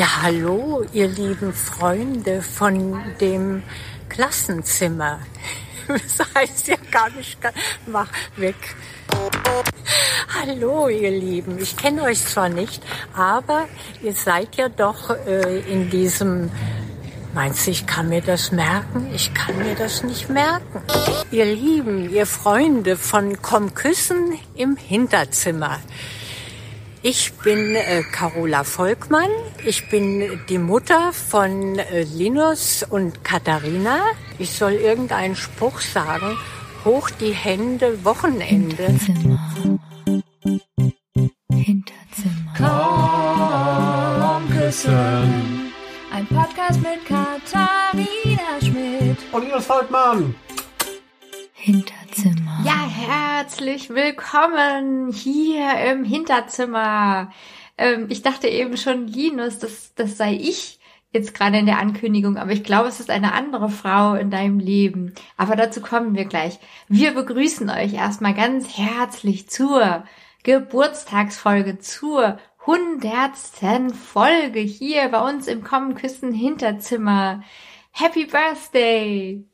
Ja, hallo, ihr lieben Freunde von dem Klassenzimmer. Das heißt ja gar nicht, mach weg. Hallo, ihr Lieben. Ich kenne euch zwar nicht, aber ihr seid ja doch äh, in diesem Meinst du, ich kann mir das merken? Ich kann mir das nicht merken. Ihr Lieben, ihr Freunde von Komm Küssen im Hinterzimmer. Ich bin äh, Carola Volkmann. Ich bin die Mutter von äh, Linus und Katharina. Ich soll irgendeinen Spruch sagen. Hoch die Hände, Wochenende. Hinterzimmer. Hinterzimmer. Komm küssen. Ein Podcast mit Katharina Schmidt. Und Linus Volkmann. Hinterzimmer. Ja, herzlich willkommen hier im Hinterzimmer. Ähm, ich dachte eben schon, Linus, das, das sei ich jetzt gerade in der Ankündigung, aber ich glaube, es ist eine andere Frau in deinem Leben. Aber dazu kommen wir gleich. Wir begrüßen euch erstmal ganz herzlich zur Geburtstagsfolge, zur hundertsten Folge hier bei uns im Kommen Küssen Hinterzimmer. Happy Birthday!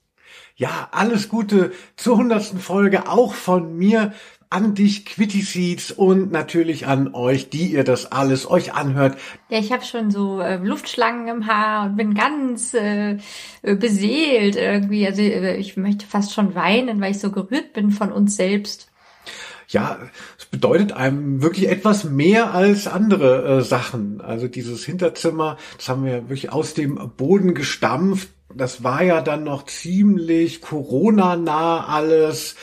Ja, alles Gute zur hundertsten Folge auch von mir an dich, Quitty Seeds und natürlich an euch, die ihr das alles euch anhört. Ja, ich habe schon so äh, Luftschlangen im Haar und bin ganz äh, beseelt irgendwie. Also äh, ich möchte fast schon weinen, weil ich so gerührt bin von uns selbst ja, es bedeutet einem wirklich etwas mehr als andere äh, Sachen. Also dieses Hinterzimmer, das haben wir wirklich aus dem Boden gestampft. Das war ja dann noch ziemlich Corona-nah alles.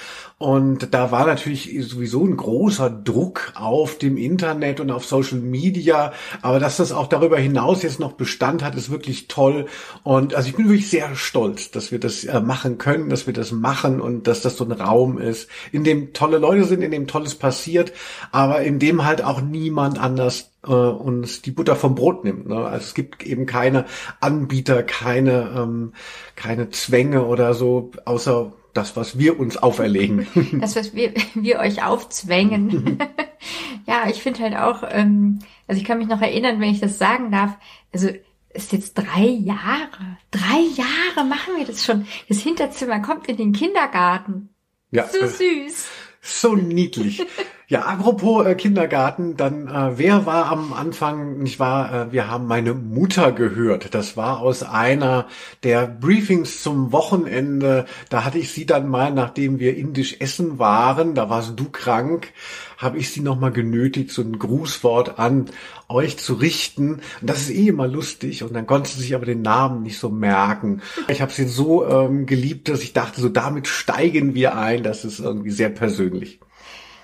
Und da war natürlich sowieso ein großer Druck auf dem Internet und auf Social Media. Aber dass das auch darüber hinaus jetzt noch Bestand hat, ist wirklich toll. Und also ich bin wirklich sehr stolz, dass wir das äh, machen können, dass wir das machen und dass das so ein Raum ist, in dem tolle Leute sind, in dem Tolles passiert, aber in dem halt auch niemand anders äh, uns die Butter vom Brot nimmt. Ne? Also es gibt eben keine Anbieter, keine, ähm, keine Zwänge oder so, außer das, was wir uns auferlegen. Das, was wir, wir euch aufzwängen. ja, ich finde halt auch, ähm, also ich kann mich noch erinnern, wenn ich das sagen darf, also ist jetzt drei Jahre. Drei Jahre machen wir das schon. Das Hinterzimmer kommt in den Kindergarten. Ja. So süß. So niedlich. Ja, apropos äh, Kindergarten, dann äh, wer war am Anfang, nicht wahr, äh, wir haben meine Mutter gehört. Das war aus einer der Briefings zum Wochenende. Da hatte ich sie dann mal, nachdem wir indisch essen waren, da warst du krank, habe ich sie nochmal genötigt, so ein Grußwort an euch zu richten. Und das ist eh immer lustig. Und dann konnte sie sich aber den Namen nicht so merken. Ich habe sie so ähm, geliebt, dass ich dachte, so damit steigen wir ein. Das ist irgendwie sehr persönlich.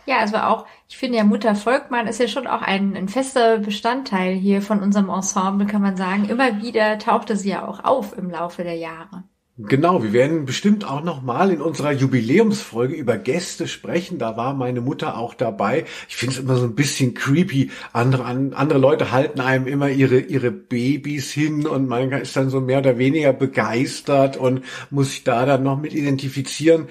Ja, also auch, ich finde ja Mutter Volkmann ist ja schon auch ein, ein fester Bestandteil hier von unserem Ensemble, kann man sagen. Immer wieder tauchte sie ja auch auf im Laufe der Jahre. Genau, wir werden bestimmt auch noch mal in unserer Jubiläumsfolge über Gäste sprechen. Da war meine Mutter auch dabei. Ich finde es immer so ein bisschen creepy. Andere, andere Leute halten einem immer ihre, ihre Babys hin und man ist dann so mehr oder weniger begeistert und muss sich da dann noch mit identifizieren.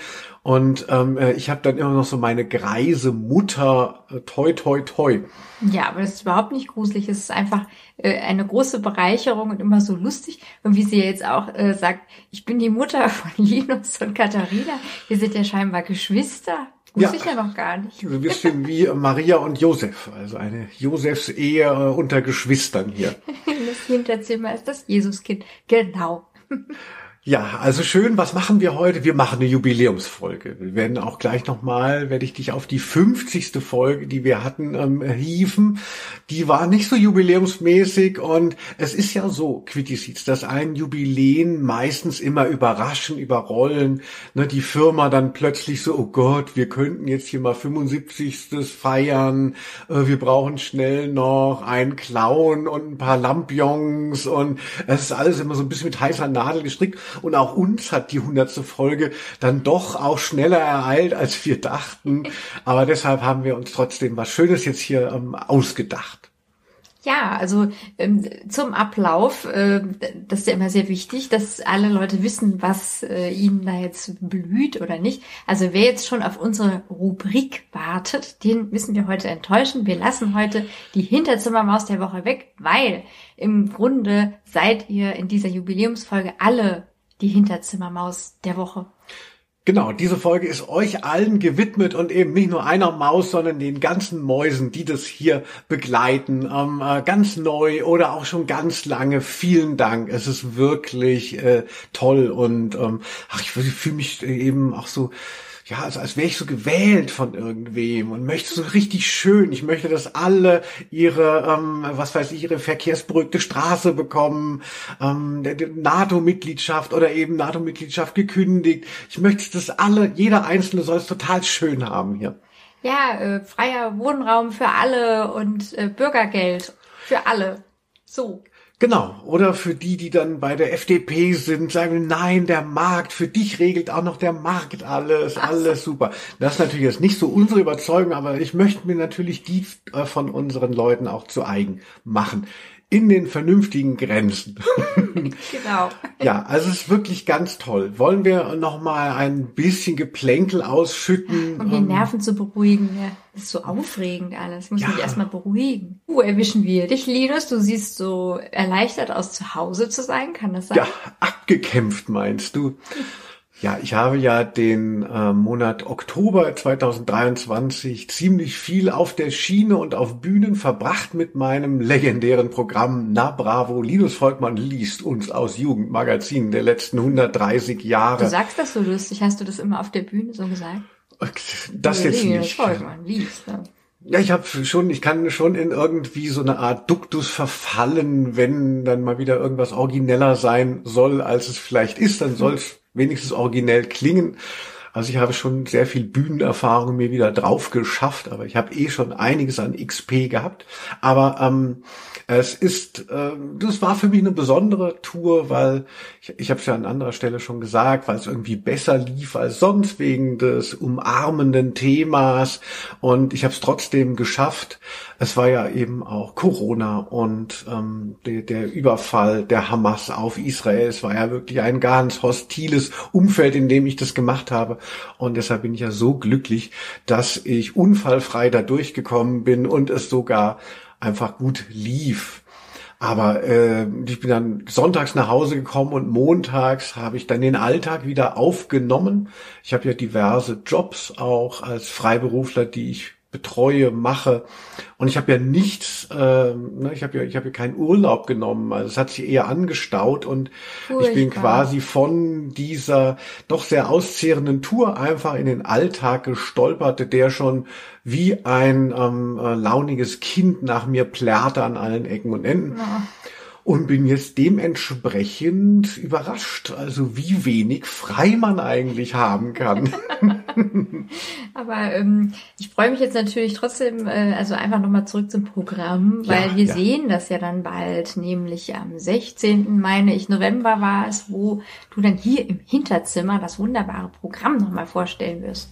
Und ähm, äh, ich habe dann immer noch so meine greise Mutter, äh, toi, toi, toi. Ja, aber das ist überhaupt nicht gruselig. Es ist einfach äh, eine große Bereicherung und immer so lustig. Und wie sie jetzt auch äh, sagt, ich bin die Mutter von Linus und Katharina. Wir sind ja scheinbar Geschwister. Wusste ja, ich ja noch gar nicht. So ein bisschen wie Maria und Josef. Also eine Josefs Ehe äh, unter Geschwistern hier. Das Hinterzimmer ist das Jesuskind. Genau. Ja, also schön, was machen wir heute? Wir machen eine Jubiläumsfolge. Wir werden auch gleich nochmal, werde ich dich auf die 50. Folge, die wir hatten, ähm, hieven. Die war nicht so jubiläumsmäßig und es ist ja so, Quitty dass ein Jubiläen meistens immer überraschen, überrollen. Ne, die Firma dann plötzlich so, oh Gott, wir könnten jetzt hier mal 75. feiern, äh, wir brauchen schnell noch einen Clown und ein paar Lampions und es ist alles immer so ein bisschen mit heißer Nadel gestrickt. Und auch uns hat die hundertste Folge dann doch auch schneller ereilt, als wir dachten. Aber deshalb haben wir uns trotzdem was Schönes jetzt hier ähm, ausgedacht. Ja, also ähm, zum Ablauf, äh, das ist ja immer sehr wichtig, dass alle Leute wissen, was äh, ihnen da jetzt blüht oder nicht. Also wer jetzt schon auf unsere Rubrik wartet, den müssen wir heute enttäuschen. Wir lassen heute die Hinterzimmermaus der Woche weg, weil im Grunde seid ihr in dieser Jubiläumsfolge alle die Hinterzimmermaus der Woche. Genau, diese Folge ist euch allen gewidmet und eben nicht nur einer Maus, sondern den ganzen Mäusen, die das hier begleiten. Ähm, äh, ganz neu oder auch schon ganz lange. Vielen Dank. Es ist wirklich äh, toll und ähm, ach, ich fühle mich eben auch so ja, also als wäre ich so gewählt von irgendwem und möchte so richtig schön. Ich möchte, dass alle ihre, ähm, was weiß ich, ihre verkehrsberuhigte Straße bekommen, ähm, NATO-Mitgliedschaft oder eben NATO-Mitgliedschaft gekündigt. Ich möchte, dass alle, jeder Einzelne soll es total schön haben hier. Ja, äh, freier Wohnraum für alle und äh, Bürgergeld für alle. So. Genau. Oder für die, die dann bei der FDP sind, sagen, nein, der Markt, für dich regelt auch noch der Markt alles, alles super. Das ist natürlich jetzt nicht so unsere Überzeugung, aber ich möchte mir natürlich die äh, von unseren Leuten auch zu eigen machen in den vernünftigen Grenzen. genau. Ja, also es ist wirklich ganz toll. Wollen wir noch mal ein bisschen Geplänkel ausschütten? Um die Nerven zu beruhigen. Ja, das ist so aufregend alles. Ich muss ja. mich erstmal beruhigen. Wo erwischen wir dich, Linus? Du siehst so erleichtert aus, zu Hause zu sein. Kann das sein? Ja, abgekämpft meinst du. Ja, ich habe ja den äh, Monat Oktober 2023 ziemlich viel auf der Schiene und auf Bühnen verbracht mit meinem legendären Programm Na Bravo. Linus Volkmann liest uns aus Jugendmagazinen der letzten 130 Jahre. Du sagst das so lustig. Hast du das immer auf der Bühne so gesagt? Das jetzt Linus nicht. Volkmann liest. Ne? Ja, ich habe schon, ich kann schon in irgendwie so eine Art Duktus verfallen, wenn dann mal wieder irgendwas origineller sein soll, als es vielleicht ist, dann soll es wenigstens originell klingen. Also ich habe schon sehr viel Bühnenerfahrung mir wieder drauf geschafft, aber ich habe eh schon einiges an XP gehabt. Aber ähm, es ist, äh, das war für mich eine besondere Tour, weil ich, ich habe es ja an anderer Stelle schon gesagt, weil es irgendwie besser lief als sonst wegen des umarmenden Themas und ich habe es trotzdem geschafft, es war ja eben auch Corona und ähm, der, der Überfall der Hamas auf Israel. Es war ja wirklich ein ganz hostiles Umfeld, in dem ich das gemacht habe. Und deshalb bin ich ja so glücklich, dass ich unfallfrei da durchgekommen bin und es sogar einfach gut lief. Aber äh, ich bin dann sonntags nach Hause gekommen und montags habe ich dann den Alltag wieder aufgenommen. Ich habe ja diverse Jobs auch als Freiberufler, die ich betreue, mache. Und ich habe ja nichts, äh, ne, ich habe ja, ich habe ja keinen Urlaub genommen. Also es hat sich eher angestaut und Furchtbar. ich bin quasi von dieser doch sehr auszehrenden Tour einfach in den Alltag gestolpert, der schon wie ein ähm, äh, launiges Kind nach mir plärrte an allen Ecken und Enden. Ja und bin jetzt dementsprechend überrascht, also wie wenig frei man eigentlich haben kann. Aber ähm, ich freue mich jetzt natürlich trotzdem, äh, also einfach nochmal zurück zum Programm, weil ja, wir ja. sehen das ja dann bald, nämlich am 16. meine ich November war es, wo du dann hier im Hinterzimmer das wunderbare Programm nochmal vorstellen wirst.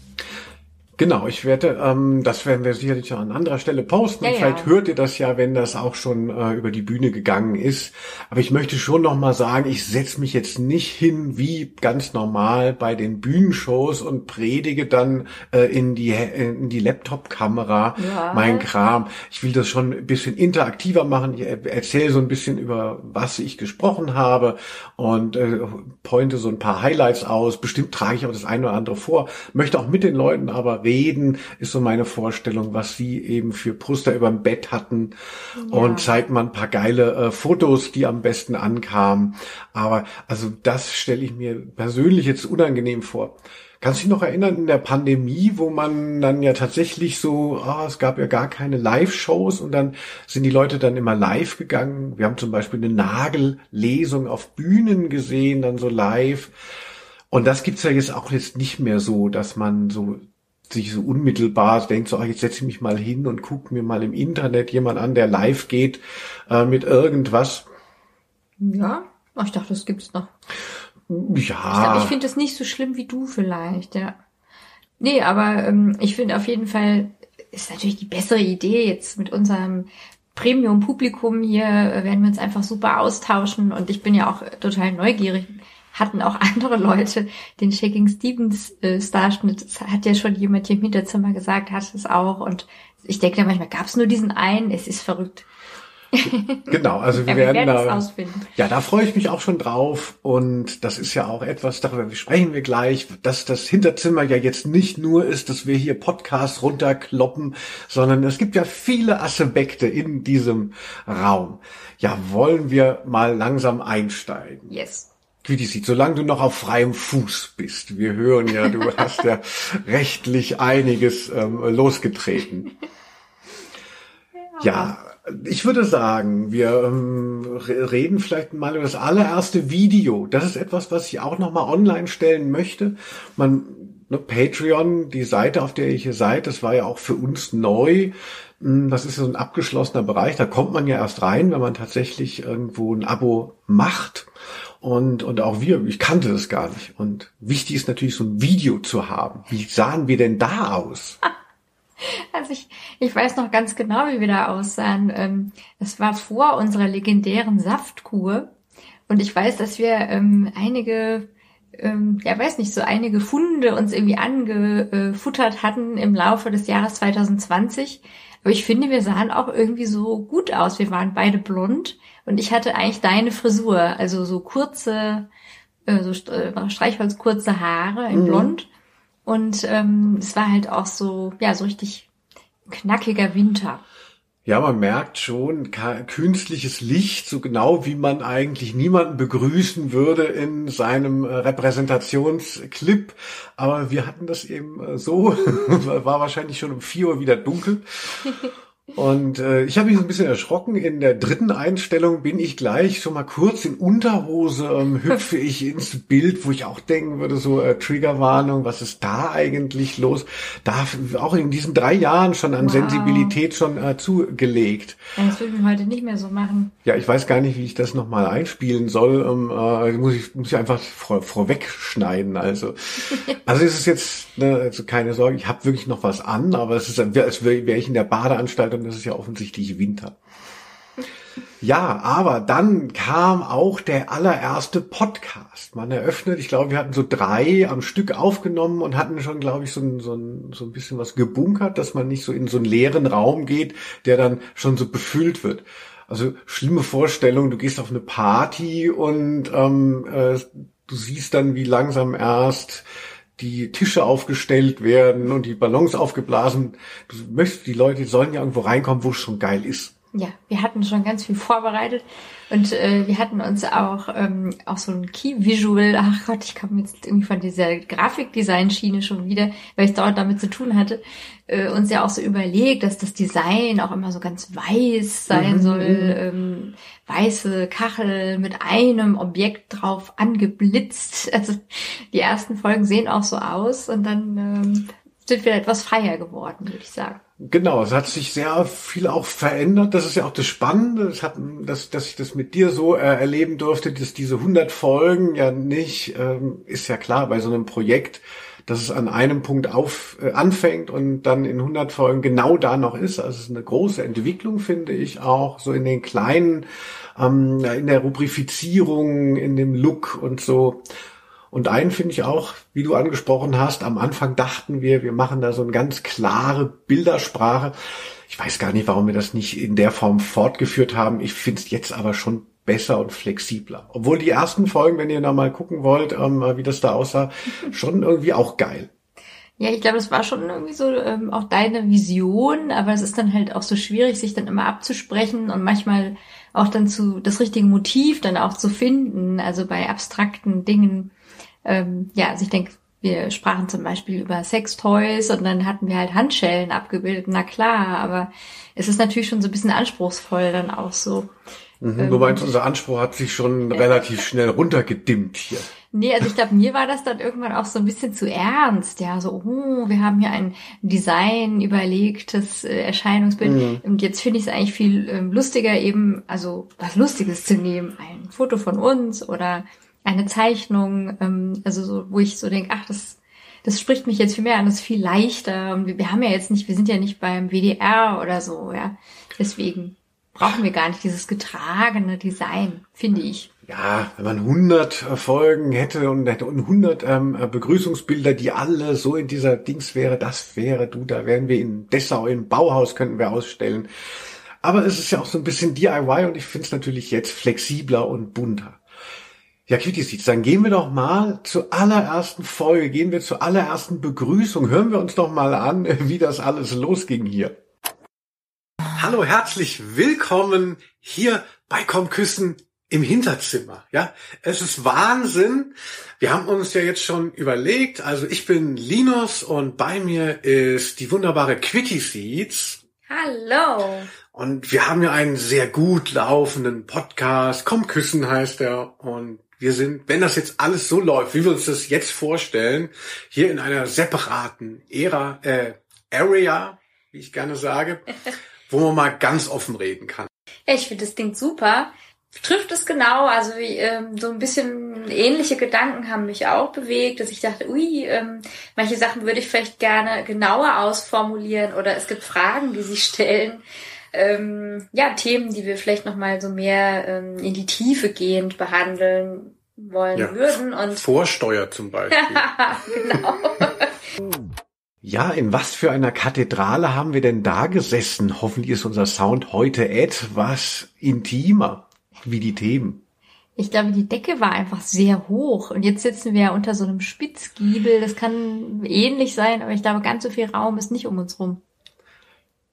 Genau, ich werde, ähm, das werden wir sicherlich an anderer Stelle posten. Ja, Vielleicht ja. hört ihr das ja, wenn das auch schon äh, über die Bühne gegangen ist. Aber ich möchte schon noch mal sagen, ich setze mich jetzt nicht hin wie ganz normal bei den Bühnenshows und predige dann äh, in die in die Laptop-Kamera ja. mein Kram. Ich will das schon ein bisschen interaktiver machen. Ich erzähle so ein bisschen über was ich gesprochen habe und äh, pointe so ein paar Highlights aus. Bestimmt trage ich auch das eine oder andere vor. Möchte auch mit den Leuten aber reden, ist so meine Vorstellung, was sie eben für Poster über dem Bett hatten ja. und zeigt man ein paar geile äh, Fotos, die am besten ankamen. Aber also das stelle ich mir persönlich jetzt unangenehm vor. Kannst du dich noch erinnern in der Pandemie, wo man dann ja tatsächlich so, ah, es gab ja gar keine Live-Shows und dann sind die Leute dann immer live gegangen. Wir haben zum Beispiel eine Nagellesung auf Bühnen gesehen, dann so live. Und das gibt's ja jetzt auch jetzt nicht mehr so, dass man so sich so unmittelbar denkt, so, ach, jetzt setze ich mich mal hin und gucke mir mal im Internet jemand an, der live geht äh, mit irgendwas. Ja, ich dachte, das gibt's noch. Ja. Ich, ich finde das nicht so schlimm wie du vielleicht, ja. Nee, aber ähm, ich finde auf jeden Fall ist natürlich die bessere Idee jetzt mit unserem Premium-Publikum hier äh, werden wir uns einfach super austauschen und ich bin ja auch total neugierig. Hatten auch andere Leute den Shaking Stevens äh, Starschnitt, das hat ja schon jemand hier im Hinterzimmer gesagt, hat es auch und ich denke manchmal, gab es nur diesen einen, es ist verrückt. Genau, also wir, Ja, wir werden werden da, ausfinden. ja, da freue ich mich auch schon drauf und das ist ja auch etwas, darüber sprechen wir gleich, dass das Hinterzimmer ja jetzt nicht nur ist, dass wir hier Podcasts runterkloppen, sondern es gibt ja viele Aspekte in diesem Raum. Ja, wollen wir mal langsam einsteigen? Yes. Wie die sieht, solange du noch auf freiem Fuß bist. Wir hören ja, du hast ja rechtlich einiges ähm, losgetreten. Ja, ich würde sagen, wir ähm, re- reden vielleicht mal über das allererste Video. Das ist etwas, was ich auch noch mal online stellen möchte. Man ne, Patreon, die Seite, auf der ihr hier seid, das war ja auch für uns neu. Hm, Das ist so ein abgeschlossener Bereich. Da kommt man ja erst rein, wenn man tatsächlich irgendwo ein Abo macht. Und, und auch wir, ich kannte das gar nicht. Und wichtig ist natürlich so ein Video zu haben. Wie sahen wir denn da aus? Also ich, ich weiß noch ganz genau, wie wir da aussahen. Ähm, Das war vor unserer legendären Saftkur. Und ich weiß, dass wir ähm, einige, ähm, ja weiß nicht, so einige Funde uns irgendwie angefuttert hatten im Laufe des Jahres 2020. Aber ich finde, wir sahen auch irgendwie so gut aus. Wir waren beide blond und ich hatte eigentlich deine Frisur, also so kurze, äh, so äh, Streichholzkurze Haare in Mhm. blond. Und ähm, es war halt auch so, ja, so richtig knackiger Winter. Ja, man merkt schon künstliches Licht, so genau wie man eigentlich niemanden begrüßen würde in seinem äh, Repräsentationsclip. Aber wir hatten das eben äh, so, war wahrscheinlich schon um vier Uhr wieder dunkel. Und äh, ich habe mich so ein bisschen erschrocken. In der dritten Einstellung bin ich gleich schon mal kurz in Unterhose, ähm, hüpfe ich ins Bild, wo ich auch denken würde, so äh, Triggerwarnung, was ist da eigentlich los? Da auch in diesen drei Jahren schon an Wow. Sensibilität schon äh, zugelegt. Das würden wir heute nicht mehr so machen. Ja, ich weiß gar nicht, wie ich das nochmal einspielen soll. Ähm, äh, muss ich muss ich einfach vor, vorweg schneiden. Also, also es ist jetzt ne, also keine Sorge. Ich habe wirklich noch was an, aber es ist, als wäre wär ich in der Badeanstalt und es ist ja offensichtlich Winter. Ja, aber dann kam auch der allererste Podcast. Man eröffnet, ich glaube, wir hatten so drei am Stück aufgenommen und hatten schon, glaube ich, so ein, so, ein, so ein bisschen was gebunkert, dass man nicht so in so einen leeren Raum geht, der dann schon so befüllt wird. Also schlimme Vorstellung, du gehst auf eine Party und ähm, äh, du siehst dann, wie langsam erst die Tische aufgestellt werden und die Ballons aufgeblasen. Du möchtest, die Leute sollen ja irgendwo reinkommen, wo es schon geil ist. Ja, wir hatten schon ganz viel vorbereitet und äh, wir hatten uns auch ähm, auch so ein Key Visual. Ach Gott, ich komme jetzt irgendwie von dieser Grafikdesign-Schiene schon wieder, weil ich dort damit zu tun hatte, äh, uns ja auch so überlegt, dass das Design auch immer so ganz weiß sein Mhm. soll, ähm, weiße Kachel mit einem Objekt drauf angeblitzt. Also die ersten Folgen sehen auch so aus und dann ähm, sind wir etwas freier geworden, würde ich sagen. Genau, es hat sich sehr viel auch verändert. Das ist ja auch das Spannende, es hat, dass, dass ich das mit dir so äh, erleben durfte, dass diese 100 Folgen ja nicht, ähm, ist ja klar bei so einem Projekt, dass es an einem Punkt auf, äh, anfängt und dann in 100 Folgen genau da noch ist. Also es ist eine große Entwicklung, finde ich auch, so in den kleinen, ähm, in der Rubrifizierung, in dem Look und so. Und einen finde ich auch, wie du angesprochen hast, am Anfang dachten wir, wir machen da so eine ganz klare Bildersprache. Ich weiß gar nicht, warum wir das nicht in der Form fortgeführt haben. Ich finde es jetzt aber schon besser und flexibler. Obwohl die ersten Folgen, wenn ihr da mal gucken wollt, ähm, wie das da aussah, schon irgendwie auch geil. Ja, ich glaube, das war schon irgendwie so ähm, auch deine Vision, aber es ist dann halt auch so schwierig, sich dann immer abzusprechen und manchmal auch dann zu das richtige Motiv dann auch zu finden, also bei abstrakten Dingen. Ähm, ja, also ich denke, wir sprachen zum Beispiel über Sextoys und dann hatten wir halt Handschellen abgebildet, na klar, aber es ist natürlich schon so ein bisschen anspruchsvoll dann auch so. Mhm, du meinst, unser Anspruch hat sich schon relativ schnell runtergedimmt hier. Nee, also ich glaube, mir war das dann irgendwann auch so ein bisschen zu ernst. Ja, so, oh, wir haben hier ein Design überlegtes äh, Erscheinungsbild. Und jetzt finde ich es eigentlich viel ähm, lustiger, eben, also was Lustiges zu nehmen. Ein Foto von uns oder eine Zeichnung, ähm, also so, wo ich so denke, ach, das, das spricht mich jetzt viel mehr an, das ist viel leichter. Und wir, wir haben ja jetzt nicht, wir sind ja nicht beim WDR oder so, ja. Deswegen. brauchen wir gar nicht dieses getragene Design, finde ich. Ja, wenn man 100 Folgen hätte und hätte und 100 ähm, Begrüßungsbilder, die alle so in dieser Dings wäre, das wäre du, da wären wir in Dessau im Bauhaus könnten wir ausstellen. Aber es ist ja auch so ein bisschen DIY und ich finde es natürlich jetzt flexibler und bunter. Ja, Cutie Seeds, dann gehen wir doch mal zur allerersten Folge, gehen wir zur allerersten Begrüßung. Hören wir uns doch mal an, wie das alles losging hier. Hallo, herzlich willkommen hier bei Komm Küssen im Hinterzimmer. Ja, es ist Wahnsinn. Wir haben uns ja jetzt schon überlegt. Also ich bin Linus und bei mir ist die wunderbare Quickie Seeds. Hallo. Und wir haben ja einen sehr gut laufenden Podcast. Komm küssen heißt er. Und wir sind, wenn das jetzt alles so läuft, wie wir uns das jetzt vorstellen, hier in einer separaten Ära, äh, Area, wie ich gerne sage, wo man mal ganz offen reden kann. Ja, ich finde, das klingt super trifft es genau. Also wie, ähm, so ein bisschen ähnliche Gedanken haben mich auch bewegt, dass ich dachte, ui, ähm, manche Sachen würde ich vielleicht gerne genauer ausformulieren oder es gibt Fragen, die sich stellen. Ähm, ja, Themen, die wir vielleicht noch mal so mehr ähm, in die Tiefe gehend behandeln wollen ja, würden. Und Vorsteuer zum Beispiel. genau. Ja, in was für einer Kathedrale haben wir denn da gesessen? Hoffentlich ist unser Sound heute etwas intimer wie die Themen. Ich glaube, die Decke war einfach sehr hoch und jetzt sitzen wir ja unter so einem Spitzgiebel. Das kann ähnlich sein, aber ich glaube, ganz so viel Raum ist nicht um uns rum.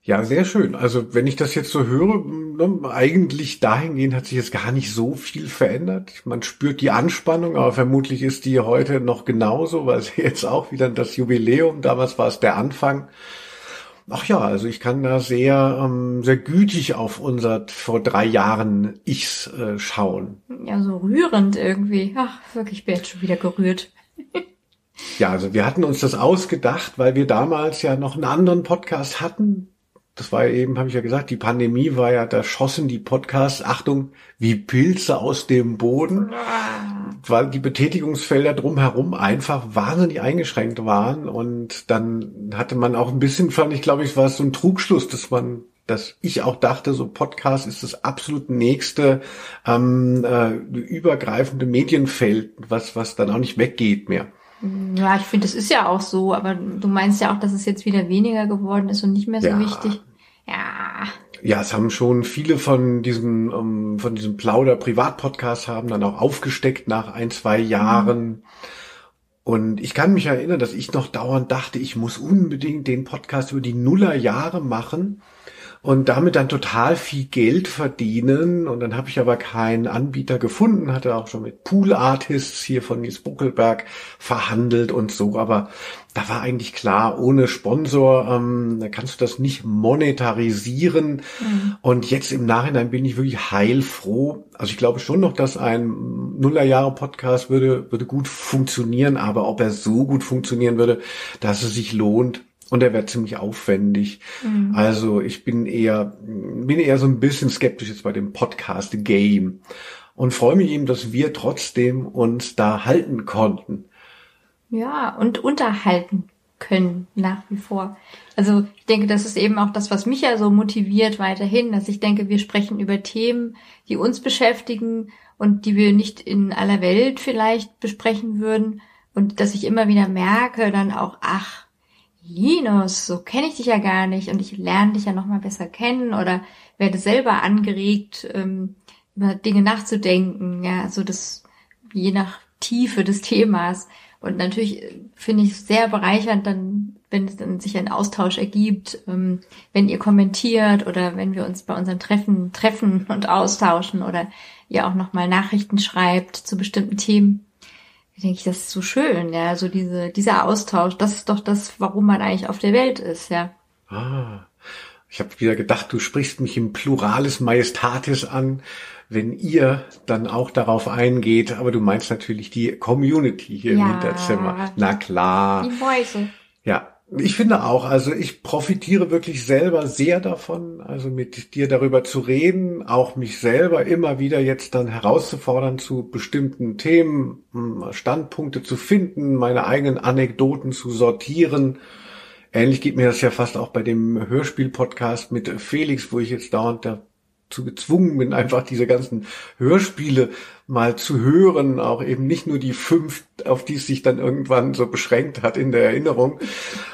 Ja, sehr schön. Also wenn ich das jetzt so höre, ne, eigentlich dahingehend hat sich jetzt gar nicht so viel verändert. Man spürt die Anspannung, aber vermutlich ist die heute noch genauso, weil es jetzt auch wieder das Jubiläum, damals war es der Anfang. Ach ja, also ich kann da sehr, ähm, sehr gütig auf unser vor drei Jahren Ichs äh, schauen. Ja, so rührend irgendwie. Ach, wirklich, ich bin jetzt schon wieder gerührt. ja, also wir hatten uns das ausgedacht, weil wir damals ja noch einen anderen Podcast hatten, das war ja eben, habe ich ja gesagt, die Pandemie war ja, da schossen die Podcasts, Achtung, wie Pilze aus dem Boden, weil die Betätigungsfelder drumherum einfach wahnsinnig eingeschränkt waren. Und dann hatte man auch ein bisschen, fand ich, glaube ich, war es so ein Trugschluss, dass man dass ich auch dachte, so Podcast ist das absolut nächste ähm, äh, übergreifende Medienfeld, was was dann auch nicht weggeht mehr. Ja, ich finde, das ist ja auch so, aber du meinst ja auch, dass es jetzt wieder weniger geworden ist und nicht mehr so ja. wichtig. Ja. Ja, es haben schon viele von diesen, um, ähm, von diesem Plauder-Privat-Podcast haben dann auch aufgesteckt nach ein, zwei Jahren. Mhm. Und ich kann mich erinnern, dass ich noch dauernd dachte, ich muss unbedingt den Podcast über die Nullerjahre machen und damit dann total viel Geld verdienen. Und dann habe ich aber keinen Anbieter gefunden, hatte auch schon mit Pool Artists hier von Nils Buckelberg verhandelt und so. Aber da war eigentlich klar, ohne Sponsor ähm, kannst du das nicht monetarisieren. Mhm. Und jetzt im Nachhinein bin ich wirklich heilfroh. Also ich glaube schon noch, dass ein Nullerjahre-Podcast würde, würde gut funktionieren, aber ob er so gut funktionieren würde, dass es sich lohnt, und er wird ziemlich aufwendig. Mhm. Also ich bin eher, bin eher so ein bisschen skeptisch jetzt bei dem Podcast Game und freue mich eben, dass wir trotzdem uns da halten konnten. Ja, und unterhalten können nach wie vor. Also ich denke, das ist eben auch das, was mich ja so motiviert weiterhin, dass ich denke, wir sprechen über Themen, die uns beschäftigen und die wir nicht in aller Welt vielleicht besprechen würden und dass ich immer wieder merke dann auch, ach, Linus, so kenne ich dich ja gar nicht und ich lerne dich ja noch mal besser kennen oder werde selber angeregt, ähm, über Dinge nachzudenken, ja, so das je nach Tiefe des Themas. Und natürlich äh, finde ich es sehr bereichernd, dann, wenn es dann sich ein Austausch ergibt, ähm, wenn ihr kommentiert oder wenn wir uns bei unseren Treffen treffen und austauschen oder ihr auch noch mal Nachrichten schreibt zu bestimmten Themen denke ich, das ist so schön, ja, so diese, dieser Austausch, das ist doch das, warum man eigentlich auf der Welt ist, ja. Ah, ich habe wieder gedacht, du sprichst mich im Pluralis Majestatis an, wenn ihr dann auch darauf eingeht, aber du meinst natürlich die Community hier ja, im Hinterzimmer. Na klar. Die Mäuse. Ja, ich finde auch, also ich profitiere wirklich selber sehr davon, also mit dir darüber zu reden, auch mich selber immer wieder jetzt dann herauszufordern zu bestimmten Themen, hm, Standpunkte zu finden, meine eigenen Anekdoten zu sortieren. Ähnlich geht mir das ja fast auch bei dem Hörspiel-Podcast mit Felix, wo ich jetzt dauernd zu gezwungen bin, einfach diese ganzen Hörspiele mal zu hören, auch eben nicht nur die fünf, auf die es sich dann irgendwann so beschränkt hat in der Erinnerung.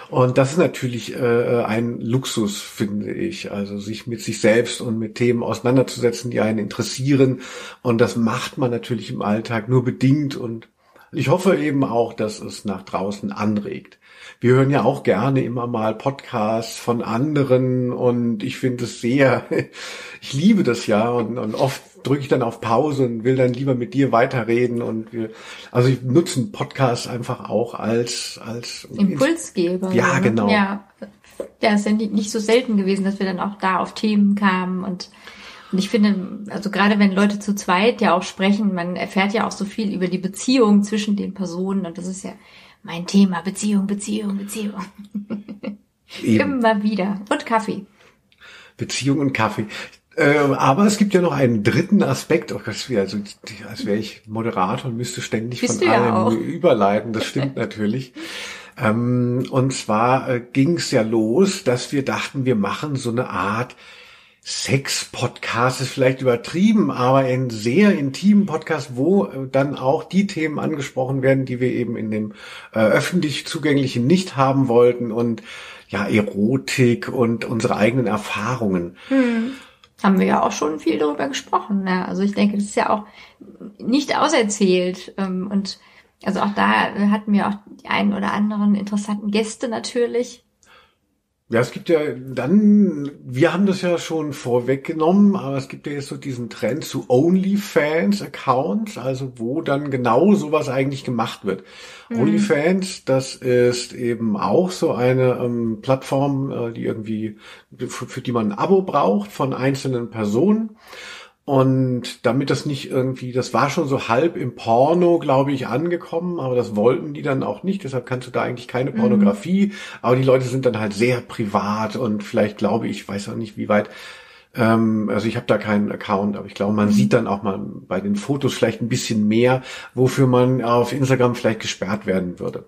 Und das ist natürlich äh, ein Luxus, finde ich. Also sich mit sich selbst und mit Themen auseinanderzusetzen, die einen interessieren. Und das macht man natürlich im Alltag nur bedingt. Und ich hoffe eben auch, dass es nach draußen anregt. Wir hören ja auch gerne immer mal Podcasts von anderen und ich finde es sehr, ich liebe das ja und, und oft drücke ich dann auf Pause und will dann lieber mit dir weiterreden und wir, also ich nutze einen Podcast einfach auch als, als Impulsgeber. Ja, ne? genau. Ja. ja, ist ja nicht so selten gewesen, dass wir dann auch da auf Themen kamen und und ich finde, also gerade wenn Leute zu zweit ja auch sprechen, man erfährt ja auch so viel über die Beziehung zwischen den Personen und das ist ja mein Thema, Beziehung, Beziehung, Beziehung. Immer wieder. Und Kaffee. Beziehung und Kaffee. Ähm, aber es gibt ja noch einen dritten Aspekt, oh, das wäre also, als wäre ich Moderator und müsste ständig Bist von ja allem auch. überleiten. Das stimmt natürlich. Ähm, und zwar äh, ging es ja los, dass wir dachten, wir machen so eine Art Sex-Podcast ist vielleicht übertrieben, aber ein sehr intimen Podcast, wo äh, dann auch die Themen angesprochen werden, die wir eben in dem äh, öffentlich zugänglichen nicht haben wollten und ja, Erotik und unsere eigenen Erfahrungen. Haben wir ja auch schon viel darüber gesprochen. Ja. Also ich denke, das ist ja auch nicht auserzählt. ähm, Und also auch da hatten wir auch die einen oder anderen interessanten Gäste natürlich. Ja, es gibt ja dann, wir haben das ja schon vorweggenommen, aber es gibt ja jetzt so diesen Trend zu OnlyFans-Accounts, also wo dann genau sowas eigentlich gemacht wird. OnlyFans, das ist eben auch so eine ähm, Plattform, äh, die irgendwie, für, für die man ein Abo braucht von einzelnen Personen. Und damit das nicht irgendwie, das war schon so halb im Porno, glaube ich, angekommen, aber das wollten die dann auch nicht. Deshalb kannst du da eigentlich keine Pornografie. Aber die Leute sind dann halt sehr privat und vielleicht glaube ich, weiß auch nicht, wie weit. Ähm, also ich habe da keinen Account, aber ich glaube, man sieht dann auch mal bei den Fotos vielleicht ein bisschen mehr, wofür man auf Instagram vielleicht gesperrt werden würde.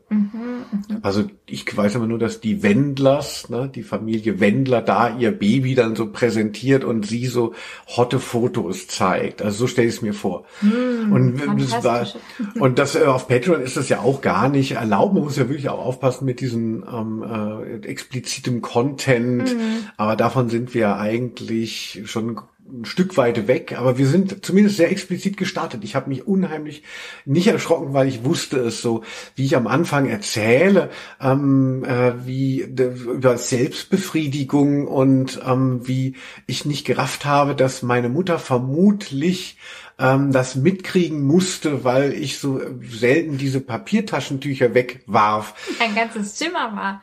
Also ich weiß aber nur, dass die Wendlers, ne, die Familie Wendler, da ihr Baby dann so präsentiert und sie so hotte Fotos zeigt. Also so stelle ich es mir vor. und das war, und das äh, auf Patreon ist das ja auch gar nicht erlaubt. Man muss ja wirklich auch aufpassen mit diesem ähm, äh, explizitem Content. Aber davon sind wir eigentlich schon ein Stück weit weg, aber wir sind zumindest sehr explizit gestartet. Ich habe mich unheimlich nicht erschrocken, weil ich wusste es so, wie ich am Anfang erzähle, ähm, äh, wie de, über Selbstbefriedigung und ähm, wie ich nicht gerafft habe, dass meine Mutter vermutlich ähm, das mitkriegen musste, weil ich so selten diese Papiertaschentücher wegwarf. Ein ganzes Zimmer war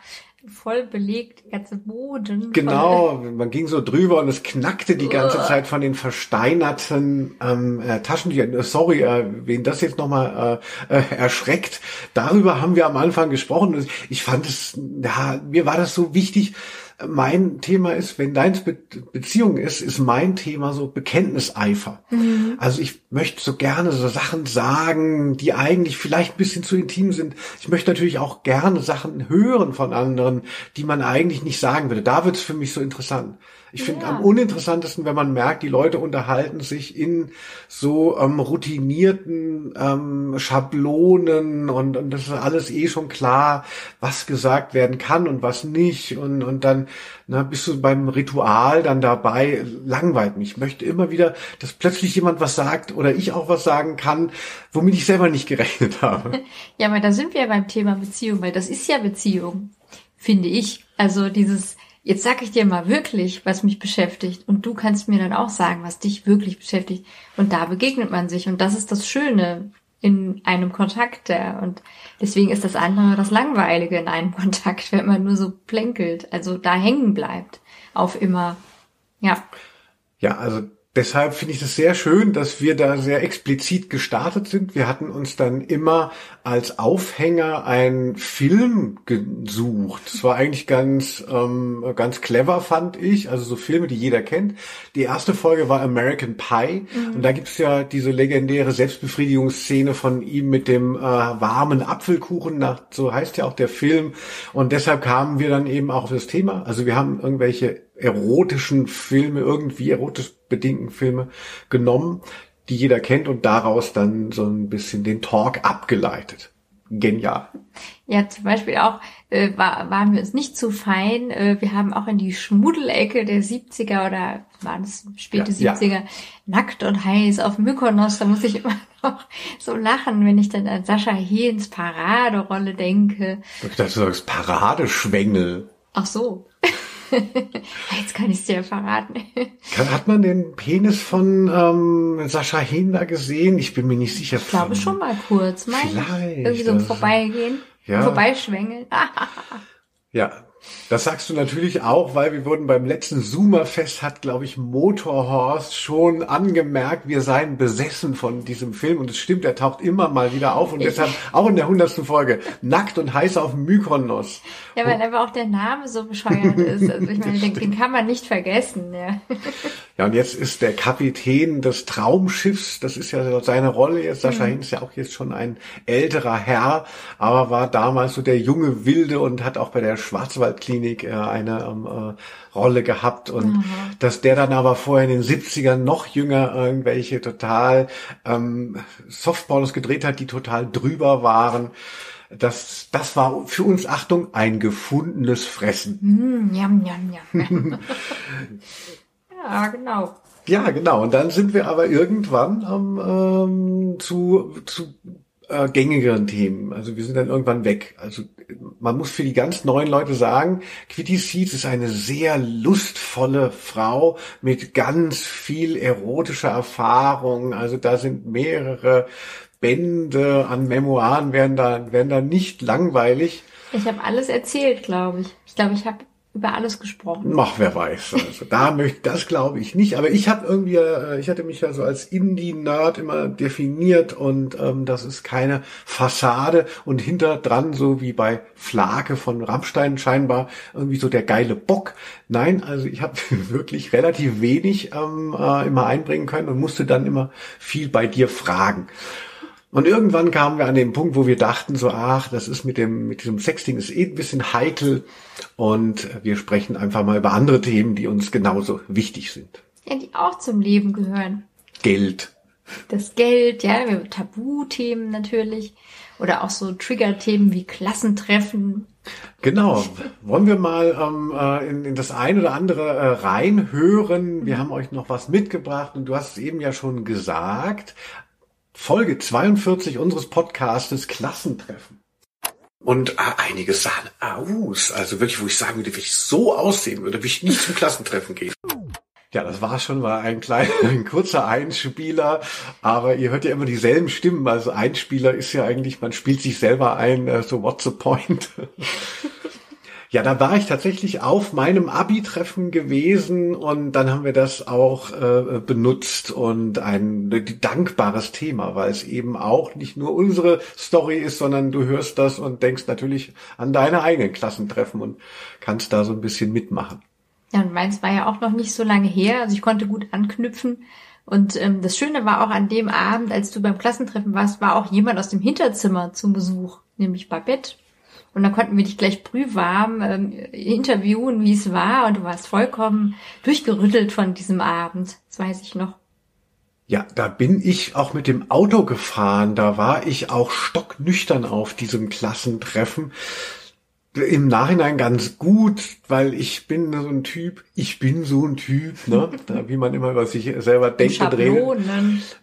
voll belegt, der ganze Boden. voll- Genau, man ging so drüber und es knackte die ganze Zeit von den versteinerten ähm, äh, Taschentüchern. Äh, Sorry, äh, wen das jetzt nochmal äh, äh, erschreckt. Darüber haben wir am Anfang gesprochen. Ich fand es, ja, mir war das so wichtig. Mein Thema ist, wenn deins Be Beziehung ist, ist mein Thema so Bekenntniseifer. Also ich möchte so gerne so Sachen sagen, die eigentlich vielleicht ein bisschen zu intim sind. Ich möchte natürlich auch gerne Sachen hören von anderen, die man eigentlich nicht sagen würde. Da wird es für mich so interessant. Ich finde Ja. am uninteressantesten, wenn man merkt, die Leute unterhalten sich in so ähm, routinierten ähm, Schablonen und, und das ist alles eh schon klar, was gesagt werden kann und was nicht. Und, und dann na, bist du beim Ritual dann dabei, langweilt mich. Ich möchte immer wieder, dass plötzlich jemand was sagt oder ich auch was sagen kann, womit ich selber nicht gerechnet habe. Ja, aber da sind wir ja beim Thema Beziehung, weil das ist ja Beziehung, finde ich. Also dieses, jetzt sag ich dir mal wirklich, was mich beschäftigt und du kannst mir dann auch sagen, was dich wirklich beschäftigt. Und da begegnet man sich und das ist das Schöne in einem Kontakt. Und deswegen ist das andere das Langweilige in einem Kontakt, wenn man nur so plänkelt, also da hängen bleibt auf immer. Ja, Ja, also deshalb finde ich es sehr schön, dass wir da sehr explizit gestartet sind. Wir hatten uns dann immer als Aufhänger einen Film gesucht. Das war eigentlich ganz, ähm, ganz clever, fand ich. Also so Filme, die jeder kennt. Die erste Folge war American Pie. Und da gibt's ja diese legendäre Selbstbefriedigungsszene von ihm mit dem äh, warmen Apfelkuchen. Nach, so heißt ja auch der Film. Und deshalb kamen wir dann eben auch auf das Thema. Also wir haben irgendwelche erotischen Filme irgendwie erotisch bedingten Filme genommen, die jeder kennt und daraus dann so ein bisschen den Talk abgeleitet. Genial. Ja, zum Beispiel auch äh, war, waren wir uns nicht zu fein. Äh, wir haben auch in die Schmuddelecke der 70er oder waren es späte Ja, 70er ja. nackt und heiß auf Mykonos. Da muss ich immer noch so lachen, wenn ich dann an Sascha Hehns Paraderolle denke. Ich dachte, du sagst Paradeschwengel. Ach so. Jetzt kann ich es dir verraten. Hat man den Penis von ähm, Sascha da gesehen? Ich bin mir nicht sicher. Ich glaube schon mal kurz. Mein, Vielleicht, irgendwie so ein Vorbeigehen. Ja. Vorbeischwängeln. Ja, das sagst du natürlich auch, weil wir wurden beim letzten Zoomerfest hat, glaube ich, Motorhorst schon angemerkt, wir seien besessen von diesem Film und es stimmt, er taucht immer mal wieder auf und deshalb auch in der hundertsten Folge nackt und heiß auf Mykonos. ja, weil einfach auch der Name so bescheuert ist. Also ich meine, den, den kann man nicht vergessen. Ja. Ja, und jetzt ist der Kapitän des Traumschiffs, das ist ja seine Rolle jetzt, Sascha Hehn ist ja auch jetzt schon ein älterer Herr, aber war damals so der junge Wilde und hat auch bei der Schwarzwaldklinik äh, eine ähm, äh, Rolle gehabt und dass der dann aber vorher in den 70ern noch jünger irgendwelche total ähm, Softballs gedreht hat, die total drüber waren. Das, das war für uns, Achtung, ein gefundenes Fressen. Mm, jam, jam, jam. ja, genau. Ja, genau. Und dann sind wir aber irgendwann ähm, ähm, zu, zu äh, gängigeren Themen. Also wir sind dann irgendwann weg. Also man muss für die ganz neuen Leute sagen, Quitty Seeds ist eine sehr lustvolle Frau mit ganz viel erotischer Erfahrung. Also da sind mehrere Bände an Memoiren werden da, werden da nicht langweilig. Ich habe alles erzählt, glaube ich. Ich glaube, ich habe über alles gesprochen. Ach, wer weiß. Also da möchte das glaube ich nicht. Aber ich habe irgendwie, äh, ich hatte mich ja so als Indie-Nerd immer definiert und ähm, das ist keine Fassade und hinter dran, so wie bei Flake von Rammstein scheinbar, irgendwie so der geile Bock. Nein, also ich habe wirklich relativ wenig ähm, äh, immer einbringen können und musste dann immer viel bei dir fragen. Und irgendwann kamen wir an den Punkt, wo wir dachten so, ach, das ist mit dem, mit diesem Sexting ist eh ein bisschen heikel und wir sprechen einfach mal über andere Themen, die uns genauso wichtig sind. Ja, die auch zum Leben gehören. Geld. Das Geld, ja, Tabuthemen natürlich. Oder auch so Triggerthemen wie Klassentreffen. Genau. Wollen wir mal ähm, äh, in, in das ein oder andere äh, reinhören? Wir haben euch noch was mitgebracht und du hast es eben ja schon gesagt. Folge 42 unseres Podcastes Klassentreffen. Und äh, einige sahen aus, also wirklich, wo ich sagen würde, wenn ich so aussehen würde, würde ich nicht zum Klassentreffen gehen. Ja, das war schon mal ein kleiner, ein kurzer Einspieler, aber ihr hört ja immer dieselben Stimmen. Also Einspieler ist ja eigentlich, man spielt sich selber ein, äh, so what's the point? Ja, da war ich tatsächlich auf meinem Abi-Treffen gewesen und dann haben wir das auch äh, benutzt und ein dankbares Thema, weil es eben auch nicht nur unsere Story ist, sondern du hörst das und denkst natürlich an deine eigenen Klassentreffen und kannst da so ein bisschen mitmachen. Ja, und meins war ja auch noch nicht so lange her. Also ich konnte gut anknüpfen. Und ähm, das Schöne war auch an dem Abend, als du beim Klassentreffen warst, war auch jemand aus dem Hinterzimmer zum Besuch, nämlich Babette. Und da konnten wir dich gleich brühwarm ähm, interviewen, wie es war. Und du warst vollkommen durchgerüttelt von diesem Abend. Das weiß ich noch. Ja, da bin ich auch mit dem Auto gefahren. Da war ich auch stocknüchtern auf diesem Klassentreffen. Im Nachhinein ganz gut, weil ich bin so ein Typ, ich bin so ein Typ, ne? Wie man immer über sich selber denkt und redet.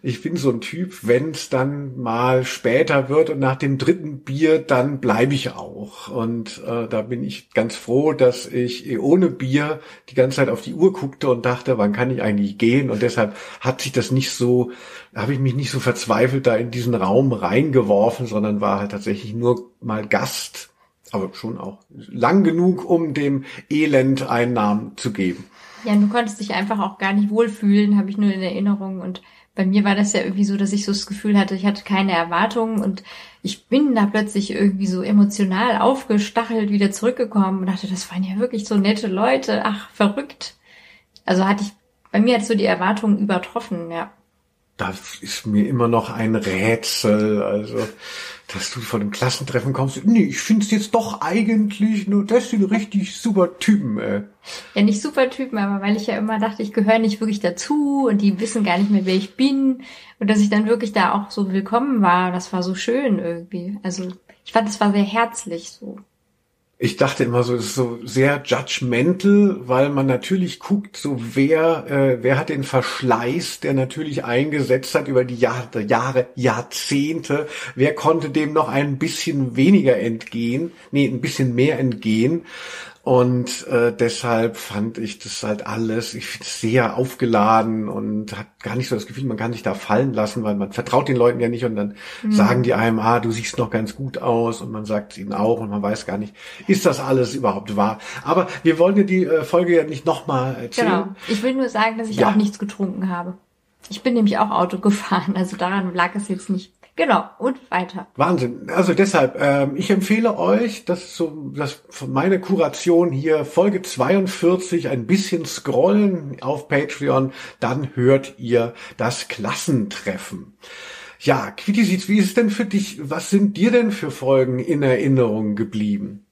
Ich bin so ein Typ, wenn es dann mal später wird und nach dem dritten Bier, dann bleibe ich auch. Und äh, da bin ich ganz froh, dass ich eh ohne Bier die ganze Zeit auf die Uhr guckte und dachte, wann kann ich eigentlich gehen? Und deshalb hat sich das nicht so, habe ich mich nicht so verzweifelt da in diesen Raum reingeworfen, sondern war halt tatsächlich nur mal Gast, aber schon auch lang genug, um dem Elend einen Namen zu geben. Ja, du konntest dich einfach auch gar nicht wohlfühlen, habe ich nur in Erinnerung. Und bei mir war das ja irgendwie so, dass ich so das Gefühl hatte, ich hatte keine Erwartungen und ich bin da plötzlich irgendwie so emotional aufgestachelt wieder zurückgekommen und dachte, das waren ja wirklich so nette Leute. Ach, verrückt. Also hatte ich, bei mir hat so die Erwartungen übertroffen, ja. Das ist mir immer noch ein Rätsel. Also, dass du von dem Klassentreffen kommst. Nee, ich find's jetzt doch eigentlich nur, das sind richtig super Typen, ey. Ja, nicht super Typen, aber weil ich ja immer dachte, ich gehöre nicht wirklich dazu und die wissen gar nicht mehr, wer ich bin. Und dass ich dann wirklich da auch so willkommen war, das war so schön irgendwie. Also ich fand, es war sehr herzlich so. Ich dachte immer so, es ist so sehr judgmental, weil man natürlich guckt, so wer, äh, wer hat den Verschleiß, der natürlich eingesetzt hat über die Jahre, Jahre, Jahrzehnte, wer konnte dem noch ein bisschen weniger entgehen, nee, ein bisschen mehr entgehen. Und äh, deshalb fand ich das halt alles, ich finde es sehr aufgeladen und hat gar nicht so das Gefühl, man kann sich da fallen lassen, weil man vertraut den Leuten ja nicht und dann mhm. sagen die einem, ah, du siehst noch ganz gut aus und man sagt es ihnen auch und man weiß gar nicht, ist das alles überhaupt wahr. Aber wir wollen dir die äh, Folge ja nicht nochmal erzählen. Genau. Ich will nur sagen, dass ich ja. auch nichts getrunken habe. Ich bin nämlich auch Auto gefahren, also daran lag es jetzt nicht. Genau, und weiter. Wahnsinn. Also deshalb, ähm, ich empfehle euch, dass so das von meine Kuration hier Folge 42 ein bisschen scrollen auf Patreon, dann hört ihr das Klassentreffen. Ja, Quittisitz, wie ist es denn für dich? Was sind dir denn für Folgen in Erinnerung geblieben?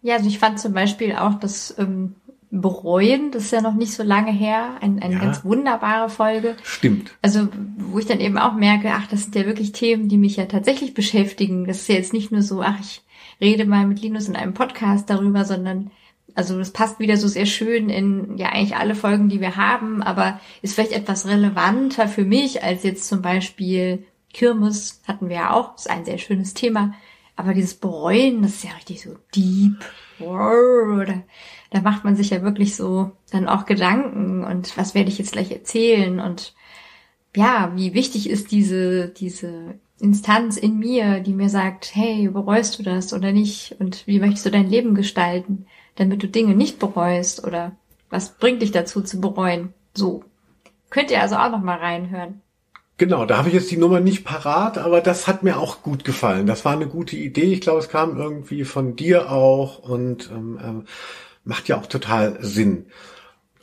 Ja, also ich fand zum Beispiel auch das ähm, bereuen. Das ist ja noch nicht so lange her. Ein, eine ja. ganz wunderbare Folge. Stimmt. Also, wo ich dann eben auch merke, ach, das sind ja wirklich Themen, die mich ja tatsächlich beschäftigen. Das ist ja jetzt nicht nur so, ach, ich rede mal mit Linus in einem Podcast darüber, sondern also das passt wieder so sehr schön in ja eigentlich alle Folgen, die wir haben, aber ist vielleicht etwas relevanter für mich als jetzt zum Beispiel Kirmes hatten wir ja auch, ist ein sehr schönes Thema. Aber dieses Bereuen, das ist ja richtig so deep. Oder da macht man sich ja wirklich so dann auch Gedanken und was werde ich jetzt gleich erzählen und ja, wie wichtig ist diese, diese Instanz in mir, die mir sagt, hey, bereust du das oder nicht? Und wie möchtest du dein Leben gestalten, damit du Dinge nicht bereust oder was bringt dich dazu zu bereuen? So. Könnt ihr also auch noch mal reinhören. Genau, da habe ich jetzt die Nummer nicht parat, aber das hat mir auch gut gefallen. Das war eine gute Idee. Ich glaube, es kam irgendwie von dir auch und ähm, ähm macht ja auch total Sinn.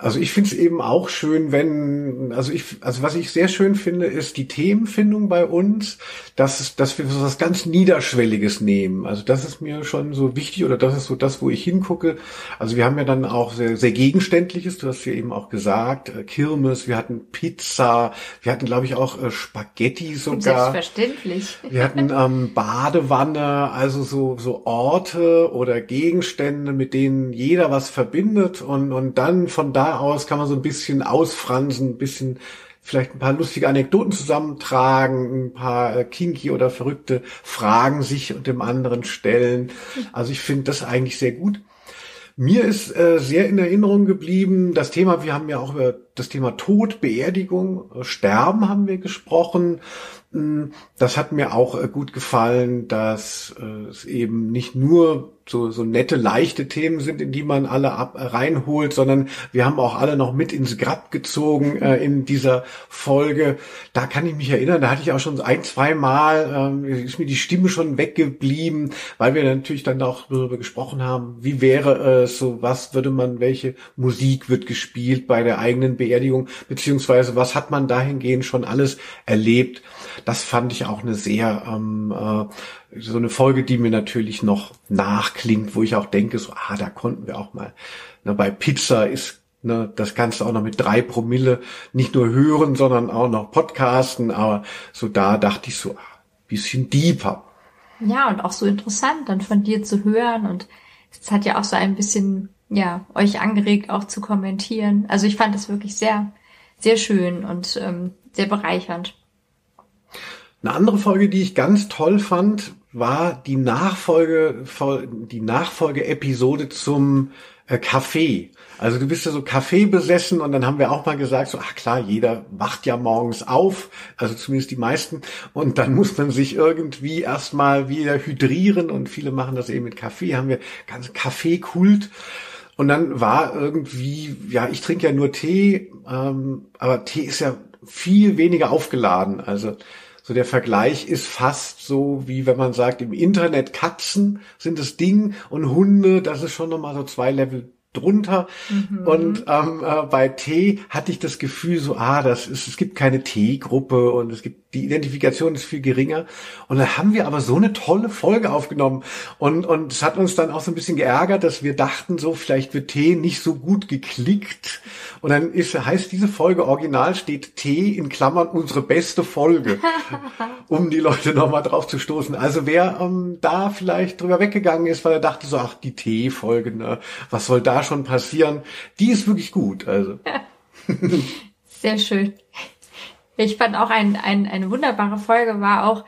Also ich finde es eben auch schön, wenn, also ich, also was ich sehr schön finde, ist die Themenfindung bei uns, dass, dass wir so was ganz Niederschwelliges nehmen. Also das ist mir schon so wichtig oder das ist so das, wo ich hingucke. Also wir haben ja dann auch sehr, sehr Gegenständliches, du hast ja eben auch gesagt, äh, Kirmes, wir hatten Pizza, wir hatten glaube ich auch äh, Spaghetti sogar. Selbstverständlich. Wir hatten ähm, Badewanne, also so, so Orte oder Gegenstände, mit denen jeder was verbindet und, und dann von da aus kann man so ein bisschen ausfransen, ein bisschen vielleicht ein paar lustige Anekdoten zusammentragen, ein paar äh, kinky oder verrückte Fragen sich und dem anderen stellen. Also ich finde das eigentlich sehr gut. Mir ist äh, sehr in Erinnerung geblieben das Thema, wir haben ja auch über das Thema Tod, Beerdigung, äh, Sterben haben wir gesprochen. Hm, das hat mir auch äh, gut gefallen, dass äh, es eben nicht nur so, so nette, leichte Themen sind, in die man alle ab, reinholt, sondern wir haben auch alle noch mit ins Grab gezogen äh, in dieser Folge. Da kann ich mich erinnern, da hatte ich auch schon ein, zwei Mal, äh, ist mir die Stimme schon weggeblieben, weil wir natürlich dann auch darüber gesprochen haben, wie wäre es so, was würde man, welche Musik wird gespielt bei der eigenen Beerdigung, beziehungsweise was hat man dahingehend schon alles erlebt. Das fand ich auch eine sehr ähm, äh, so eine Folge, die mir natürlich noch nachklingt, wo ich auch denke, so, ah, da konnten wir auch mal. Ne, bei Pizza ist ne, das Ganze auch noch mit drei Promille nicht nur hören, sondern auch noch podcasten. Aber so da dachte ich so, ah, bisschen deeper. Ja, und auch so interessant dann von dir zu hören. Und es hat ja auch so ein bisschen, ja, euch angeregt, auch zu kommentieren. Also ich fand das wirklich sehr, sehr schön und ähm, sehr bereichernd. Eine andere Folge, die ich ganz toll fand, war die Nachfolge, die Nachfolge-Episode zum äh, Kaffee. Also du bist ja so Kaffee besessen und dann haben wir auch mal gesagt, so, ach klar, jeder wacht ja morgens auf, also zumindest die meisten, und dann muss man sich irgendwie erstmal wieder hydrieren und viele machen das eben mit Kaffee, haben wir ganz Kaffeekult. Und dann war irgendwie, ja, ich trinke ja nur Tee, ähm, aber Tee ist ja viel weniger aufgeladen. Also so der Vergleich ist fast so, wie wenn man sagt, im Internet Katzen sind das Ding und Hunde, das ist schon nochmal so zwei Level drunter. Und ähm, äh, bei T hatte ich das Gefühl so, ah, das ist, es gibt keine T-Gruppe und es gibt die Identifikation ist viel geringer. Und dann haben wir aber so eine tolle Folge aufgenommen und und es hat uns dann auch so ein bisschen geärgert, dass wir dachten so, vielleicht wird T nicht so gut geklickt. Und dann ist heißt diese Folge original steht T in Klammern unsere beste Folge, um die Leute nochmal drauf zu stoßen. Also wer ähm, da vielleicht drüber weggegangen ist, weil er dachte so, ach die T-Folge, ne, was soll da schon passieren? Die ist wirklich gut. Also Sehr schön. Ich fand auch ein, ein, eine wunderbare Folge war auch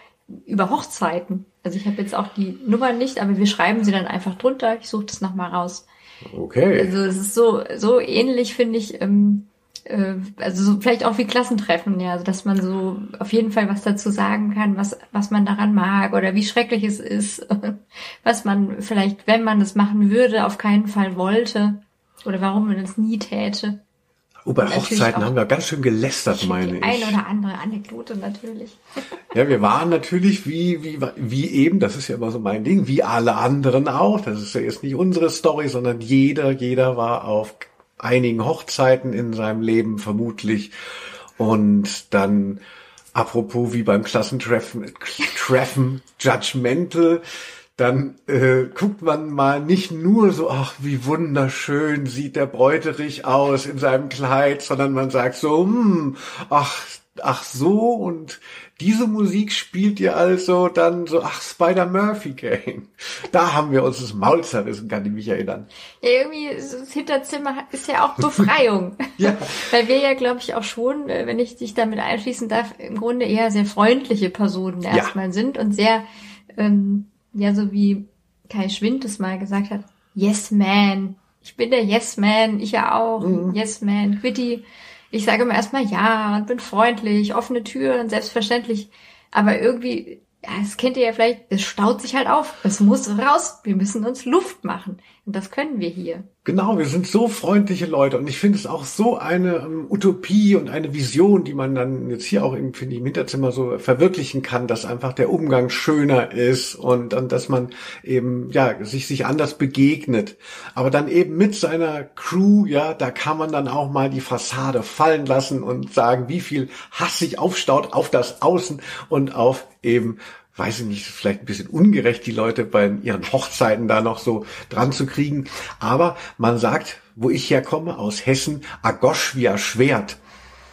über Hochzeiten. Also ich habe jetzt auch die Nummer nicht, aber wir schreiben sie dann einfach drunter. Ich suche das nochmal raus. okay. Also es ist so, so ähnlich, finde ich, ähm, äh, also so vielleicht auch wie Klassentreffen, ja, also dass man so auf jeden Fall was dazu sagen kann, was, was man daran mag oder wie schrecklich es ist, was man vielleicht, wenn man das machen würde, auf keinen Fall wollte oder warum man das nie täte. Oh, bei Hochzeiten haben wir ganz schön gelästert, meine Die eine ich. oder andere Anekdote natürlich. Ja, wir waren natürlich wie, wie, wie eben, das ist ja immer so mein Ding, wie alle anderen auch. Das ist ja jetzt nicht unsere Story, sondern jeder, jeder war auf einigen Hochzeiten in seinem Leben vermutlich. Und dann, apropos wie beim Klassentreffen, Treffen, Judgmental, dann äh, guckt man mal nicht nur so, ach, wie wunderschön sieht der Bräuterich aus in seinem Kleid, sondern man sagt so, hm, ach, ach so, und diese Musik spielt ihr also dann so, ach, Spider Murphy Gang. Da haben wir uns das Maul zerrissen, kann ich mich erinnern. Ja, irgendwie das Hinterzimmer ist ja auch Befreiung. Ja. Weil wir ja, glaube ich, auch schon, äh, wenn ich dich damit einschließen darf, im Grunde eher sehr freundliche Personen erstmal sind und sehr, ähm, ja, so wie Kai Schwind es mal gesagt hat, Yes Man. Ich bin der Yes Man, ich ja auch. Yes Man, Quitty. Ich sage immer erstmal ja und bin freundlich, offene Türen, selbstverständlich. Aber irgendwie, ja, das kennt ihr ja vielleicht, es staut sich halt auf. Es muss raus. Wir müssen uns Luft machen. Und das können wir hier. Genau, wir sind so freundliche Leute und ich finde es auch so eine ähm, Utopie und eine Vision, die man dann jetzt hier auch im, ich, im Hinterzimmer so verwirklichen kann, dass einfach der Umgang schöner ist und, und dass man eben, ja, sich, sich anders begegnet. Aber dann eben mit seiner Crew, ja, da kann man dann auch mal die Fassade fallen lassen und sagen, wie viel Hass sich aufstaut auf das Außen und auf eben weiß ich nicht, vielleicht ein bisschen ungerecht, die Leute bei ihren Hochzeiten da noch so dran zu kriegen. Aber man sagt, wo ich herkomme, aus Hessen, Agosch wie ein Schwert.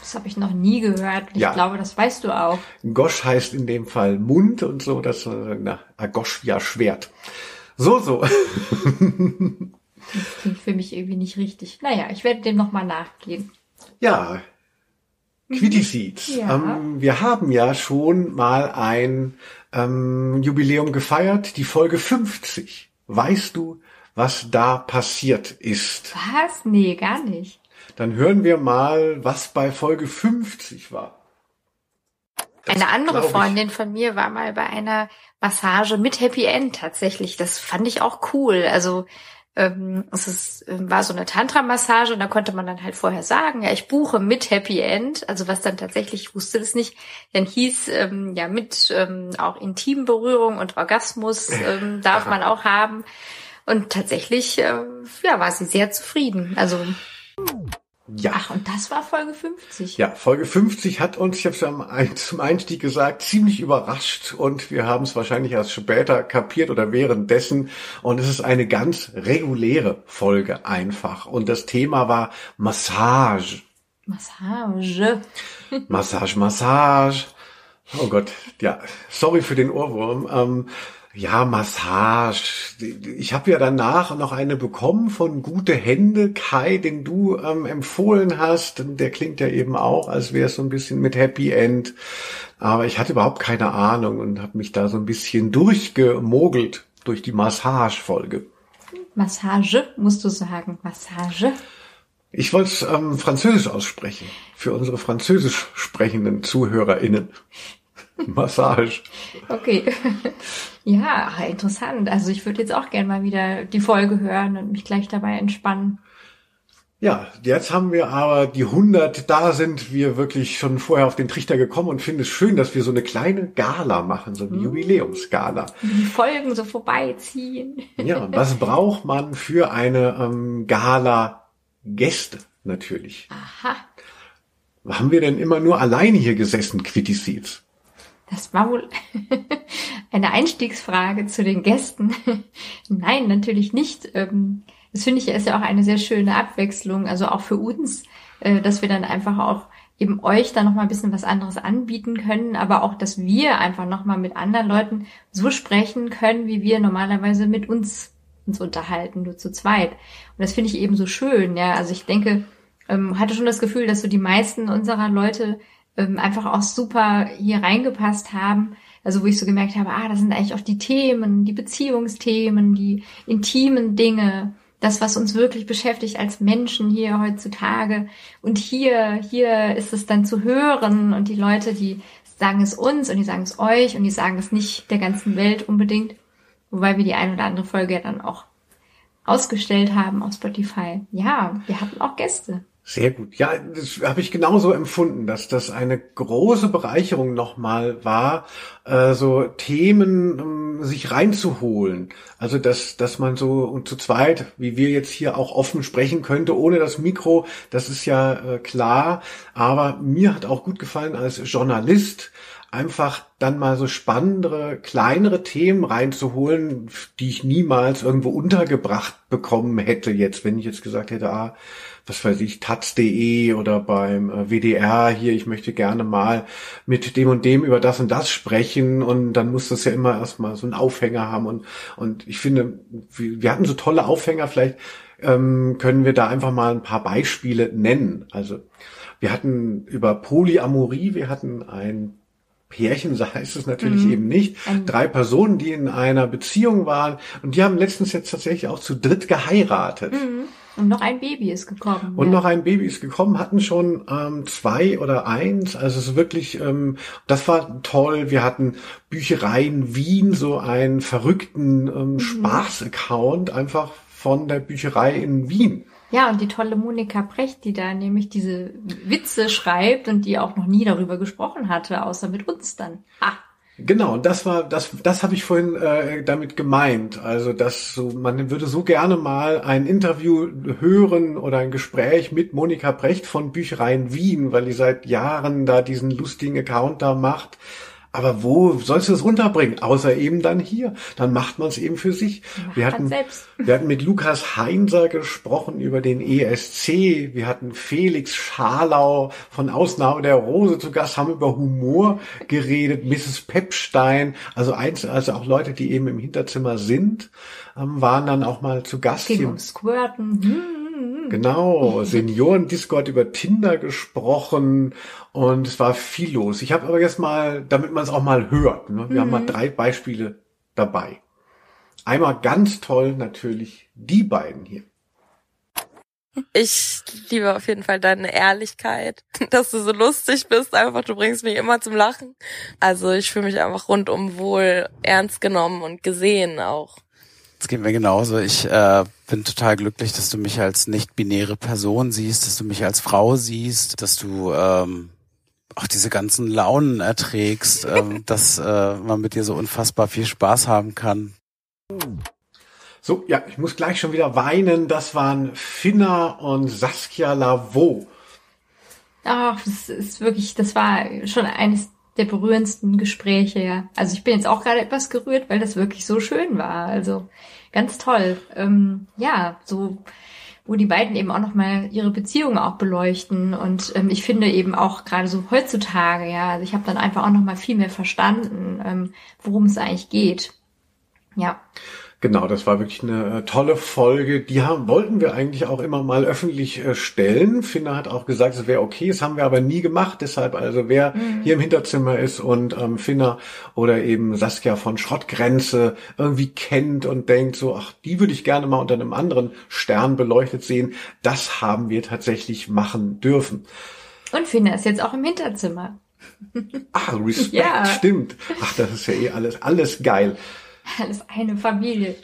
Das habe ich noch nie gehört. Ich Ja. glaube, das weißt du auch. Gosch heißt in dem Fall Mund und so, das äh, na, Agosch wie ein Schwert. So, so. Das klingt für mich irgendwie nicht richtig. Naja, ich werde dem nochmal nachgehen. Ja, Quitty Seeds. Ja. Ähm, wir haben ja schon mal ein ähm, Jubiläum gefeiert, die Folge 50. Weißt du, was da passiert ist? Was? Nee, gar nicht. Dann hören wir mal, was bei Folge 50 war. Das Eine andere. Freundin von mir war mal bei einer Massage mit Happy End tatsächlich. Das fand ich auch cool. Also ähm, es ist, ähm, war so eine Tantra-Massage und da konnte man dann halt vorher sagen, ja, ich buche mit Happy End. Also was dann tatsächlich, ich wusste das nicht, dann hieß ähm, ja mit ähm, auch Intimberührung und Orgasmus ähm, darf man auch haben. Und tatsächlich, äh, ja, war sie sehr zufrieden. Also, Ja. ach, und das war Folge 50. Ja, Folge 50 hat uns, ich habe es ja zum Einstieg gesagt, ziemlich überrascht und wir haben es wahrscheinlich erst später kapiert oder währenddessen. Und es ist eine ganz reguläre Folge einfach. Und das Thema war Massage. Massage. Massage, Massage. Oh Gott, ja, sorry für den Ohrwurm. Ähm, ja, Massage. Ich habe ja danach noch eine bekommen von Gute Hände, Kai, den du ähm, empfohlen hast. Der klingt ja eben auch, als wäre es so ein bisschen mit Happy End. Aber ich hatte überhaupt keine Ahnung und habe mich da so ein bisschen durchgemogelt durch die Massage-Folge. Massage, musst du sagen. Massage. Ich wollte es ähm, französisch aussprechen, für unsere französisch sprechenden ZuhörerInnen. Massage. Okay. ja, interessant. Also ich würde jetzt auch gerne mal wieder die Folge hören und mich gleich dabei entspannen. Ja, jetzt haben wir aber die 100, da sind wir wirklich schon vorher auf den Trichter gekommen und finde es schön, dass wir so eine kleine Gala machen, so eine Mhm. Jubiläumsgala. Die Folgen so vorbeiziehen. Ja, was braucht man für eine ähm, Gala? Gäste, natürlich. Aha. Haben wir denn immer nur alleine hier gesessen, Quitty Seeds? Das war wohl eine Einstiegsfrage zu den Gästen. Nein, natürlich nicht. Ähm, Das finde ich ist ja auch eine sehr schöne Abwechslung, also auch für uns, äh, dass wir dann einfach auch eben euch dann nochmal ein bisschen was anderes anbieten können, aber auch, dass wir einfach nochmal mit anderen Leuten so sprechen können, wie wir normalerweise mit uns uns unterhalten, nur zu zweit. Und das finde ich eben so schön, ja. Also ich denke, ähm, hatte schon das Gefühl, dass so die meisten unserer Leute ähm, einfach auch super hier reingepasst haben. Also wo ich so gemerkt habe, ah, das sind eigentlich auch die Themen, die Beziehungsthemen, die intimen Dinge, das, was uns wirklich beschäftigt als Menschen hier heutzutage. Und hier, hier ist es dann zu hören und die Leute, die sagen es uns und die sagen es euch und die sagen es nicht der ganzen Welt unbedingt. Wobei wir die ein oder andere Folge ja dann auch ausgestellt haben auf Spotify. Ja, wir hatten auch Gäste. Sehr gut. Ja, das habe ich genauso empfunden, dass das eine große Bereicherung nochmal war, äh, so Themen ähm, sich reinzuholen. Also dass, dass man so und zu zweit, wie wir jetzt hier auch offen sprechen könnte, ohne das Mikro, das ist ja äh, klar. Aber mir hat auch gut gefallen als Journalist, einfach dann mal so spannendere, kleinere Themen reinzuholen, die ich niemals irgendwo untergebracht bekommen hätte jetzt, wenn ich jetzt gesagt hätte, ah, was weiß ich, taz.de oder beim äh, WDR hier, ich möchte gerne mal mit dem und dem über das und das sprechen und dann muss das ja immer erstmal so einen Aufhänger haben und, und ich finde, wir, hatten so tolle Aufhänger, vielleicht ähm, können wir da einfach mal ein paar Beispiele nennen. Also wir hatten über Polyamorie, wir hatten ein Pärchen, so heißt es natürlich Mhm. eben nicht. Drei Personen, die in einer Beziehung waren und die haben letztens jetzt tatsächlich auch zu dritt geheiratet. Und noch ein Baby ist gekommen. Und ja. noch ein Baby ist gekommen, hatten schon ähm, zwei oder eins. Also es ist wirklich, ähm, das war toll. Wir hatten Büchereien Wien, so einen verrückten ähm, Spaß-Account einfach von der Bücherei in Wien. Ja, und die tolle Monika Brecht, die da nämlich diese Witze schreibt und die auch noch nie darüber gesprochen hatte, außer mit uns dann. Ah, Genau, und das war, das, das habe ich vorhin äh, damit gemeint. Also, dass so, man würde so gerne mal ein Interview hören oder ein Gespräch mit Monika Brecht von Büchereien Wien, weil die seit Jahren da diesen lustigen Account da macht. Aber wo sollst du es unterbringen? Außer eben dann hier. Dann macht man es eben für sich. Wir hatten, selbst. wir hatten mit Lukas Heinser gesprochen über den ESC. Wir hatten Felix Scharlau von Ausnahme der Rose zu Gast, haben über Humor geredet, Mrs. Pepstein, also eins, also auch Leute, die eben im Hinterzimmer sind, ähm, waren dann auch mal zu Gast ging hier. um Squirten. Hm. Genau, Senioren-Discord über Tinder gesprochen und es war viel los. Ich habe aber jetzt mal, damit man es auch mal hört, ne? wir haben mal drei Beispiele dabei. Einmal ganz toll natürlich die beiden hier. Ich liebe auf jeden Fall deine Ehrlichkeit, dass du so lustig bist. Einfach, du bringst mich immer zum Lachen. Also ich fühle mich einfach rundum wohl ernst genommen und gesehen auch. Es geht mir genauso. Ich äh, bin total glücklich, dass du mich als nicht-binäre Person siehst, dass du mich als Frau siehst, dass du ähm, auch diese ganzen Launen erträgst, ähm, dass äh, man mit dir so unfassbar viel Spaß haben kann. So, ja, ich muss gleich schon wieder weinen. Das waren Finna und Saskia Lavaux. Ach, das ist wirklich, das war schon eines der berührendsten Gespräche, ja. Also ich bin jetzt auch gerade etwas gerührt, weil das wirklich so schön war. Also ganz toll. Ähm, ja, so wo die beiden eben auch nochmal ihre Beziehungen auch beleuchten. Und ähm, ich finde eben auch gerade so heutzutage, ja, also ich habe dann einfach auch nochmal viel mehr verstanden, ähm, worum es eigentlich geht. Ja. Genau, das war wirklich eine äh, tolle Folge. Die haben, wollten wir eigentlich auch immer mal öffentlich äh, stellen. Finna hat auch gesagt, es wäre okay, das haben wir aber nie gemacht. Deshalb also, wer hier im Hinterzimmer ist und ähm, Finna oder eben Saskia von Schrottgrenze irgendwie kennt und denkt so, ach, die würde ich gerne mal unter einem anderen Stern beleuchtet sehen, das haben wir tatsächlich machen dürfen. Und Finna ist jetzt auch im Hinterzimmer. Ach, Respekt, Ja. stimmt. Ach, das ist ja eh alles, alles geil. Alles eine Familie.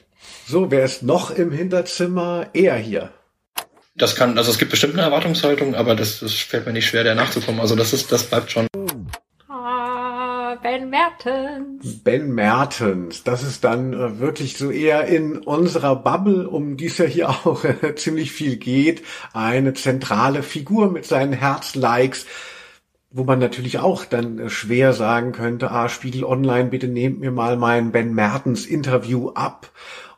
So, wer ist noch im Hinterzimmer? Er hier. Das kann, also es gibt bestimmt eine Erwartungshaltung, aber das, das fällt mir nicht schwer, der nachzukommen. Also das ist, das bleibt schon. Ah, Ben Mertens. Ben Mertens, das ist dann äh, wirklich so eher in unserer Bubble, um die es ja hier auch äh, ziemlich viel geht, eine zentrale Figur mit seinen Herzlikes, wo man natürlich auch dann äh, schwer sagen könnte, ah, Spiegel Online, bitte nehmt mir mal mein Ben Mertens Interview ab.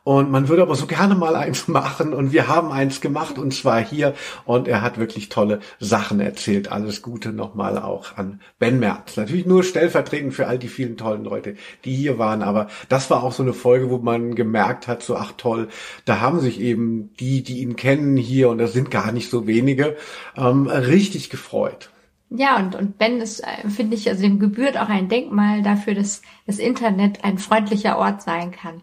Und man würde aber so gerne mal eins machen und wir haben eins gemacht und zwar hier und er hat wirklich tolle Sachen erzählt. Alles Gute nochmal auch an Ben Mertens. Natürlich nur stellvertretend für all die vielen tollen Leute, die hier waren, aber das war auch so eine Folge, wo man gemerkt hat, so ach toll, da haben sich eben die, die ihn kennen hier und das sind gar nicht so wenige, ähm, richtig gefreut. Ja, und, und Ben ist, äh, finde ich, also dem gebührt auch ein Denkmal dafür, dass das Internet ein freundlicher Ort sein kann.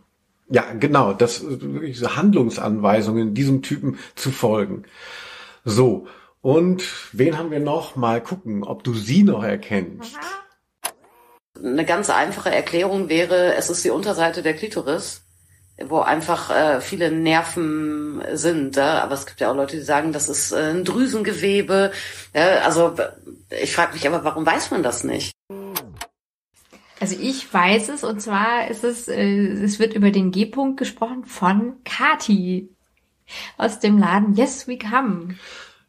Ja, genau, das wirklich so Handlungsanweisungen diesem Typen zu folgen. So, und wen haben wir noch? Mal gucken, ob du sie noch erkennst. Eine ganz einfache Erklärung wäre, es ist die Unterseite der Klitoris, wo einfach äh, viele Nerven sind. Ja? Aber es gibt ja auch Leute, die sagen, das ist äh, ein Drüsengewebe. Ja? Also ich frage mich aber, warum weiß man das nicht? Also ich weiß es und zwar ist es, äh, es wird über den G-Punkt gesprochen von Kati aus dem Laden Yes We Come.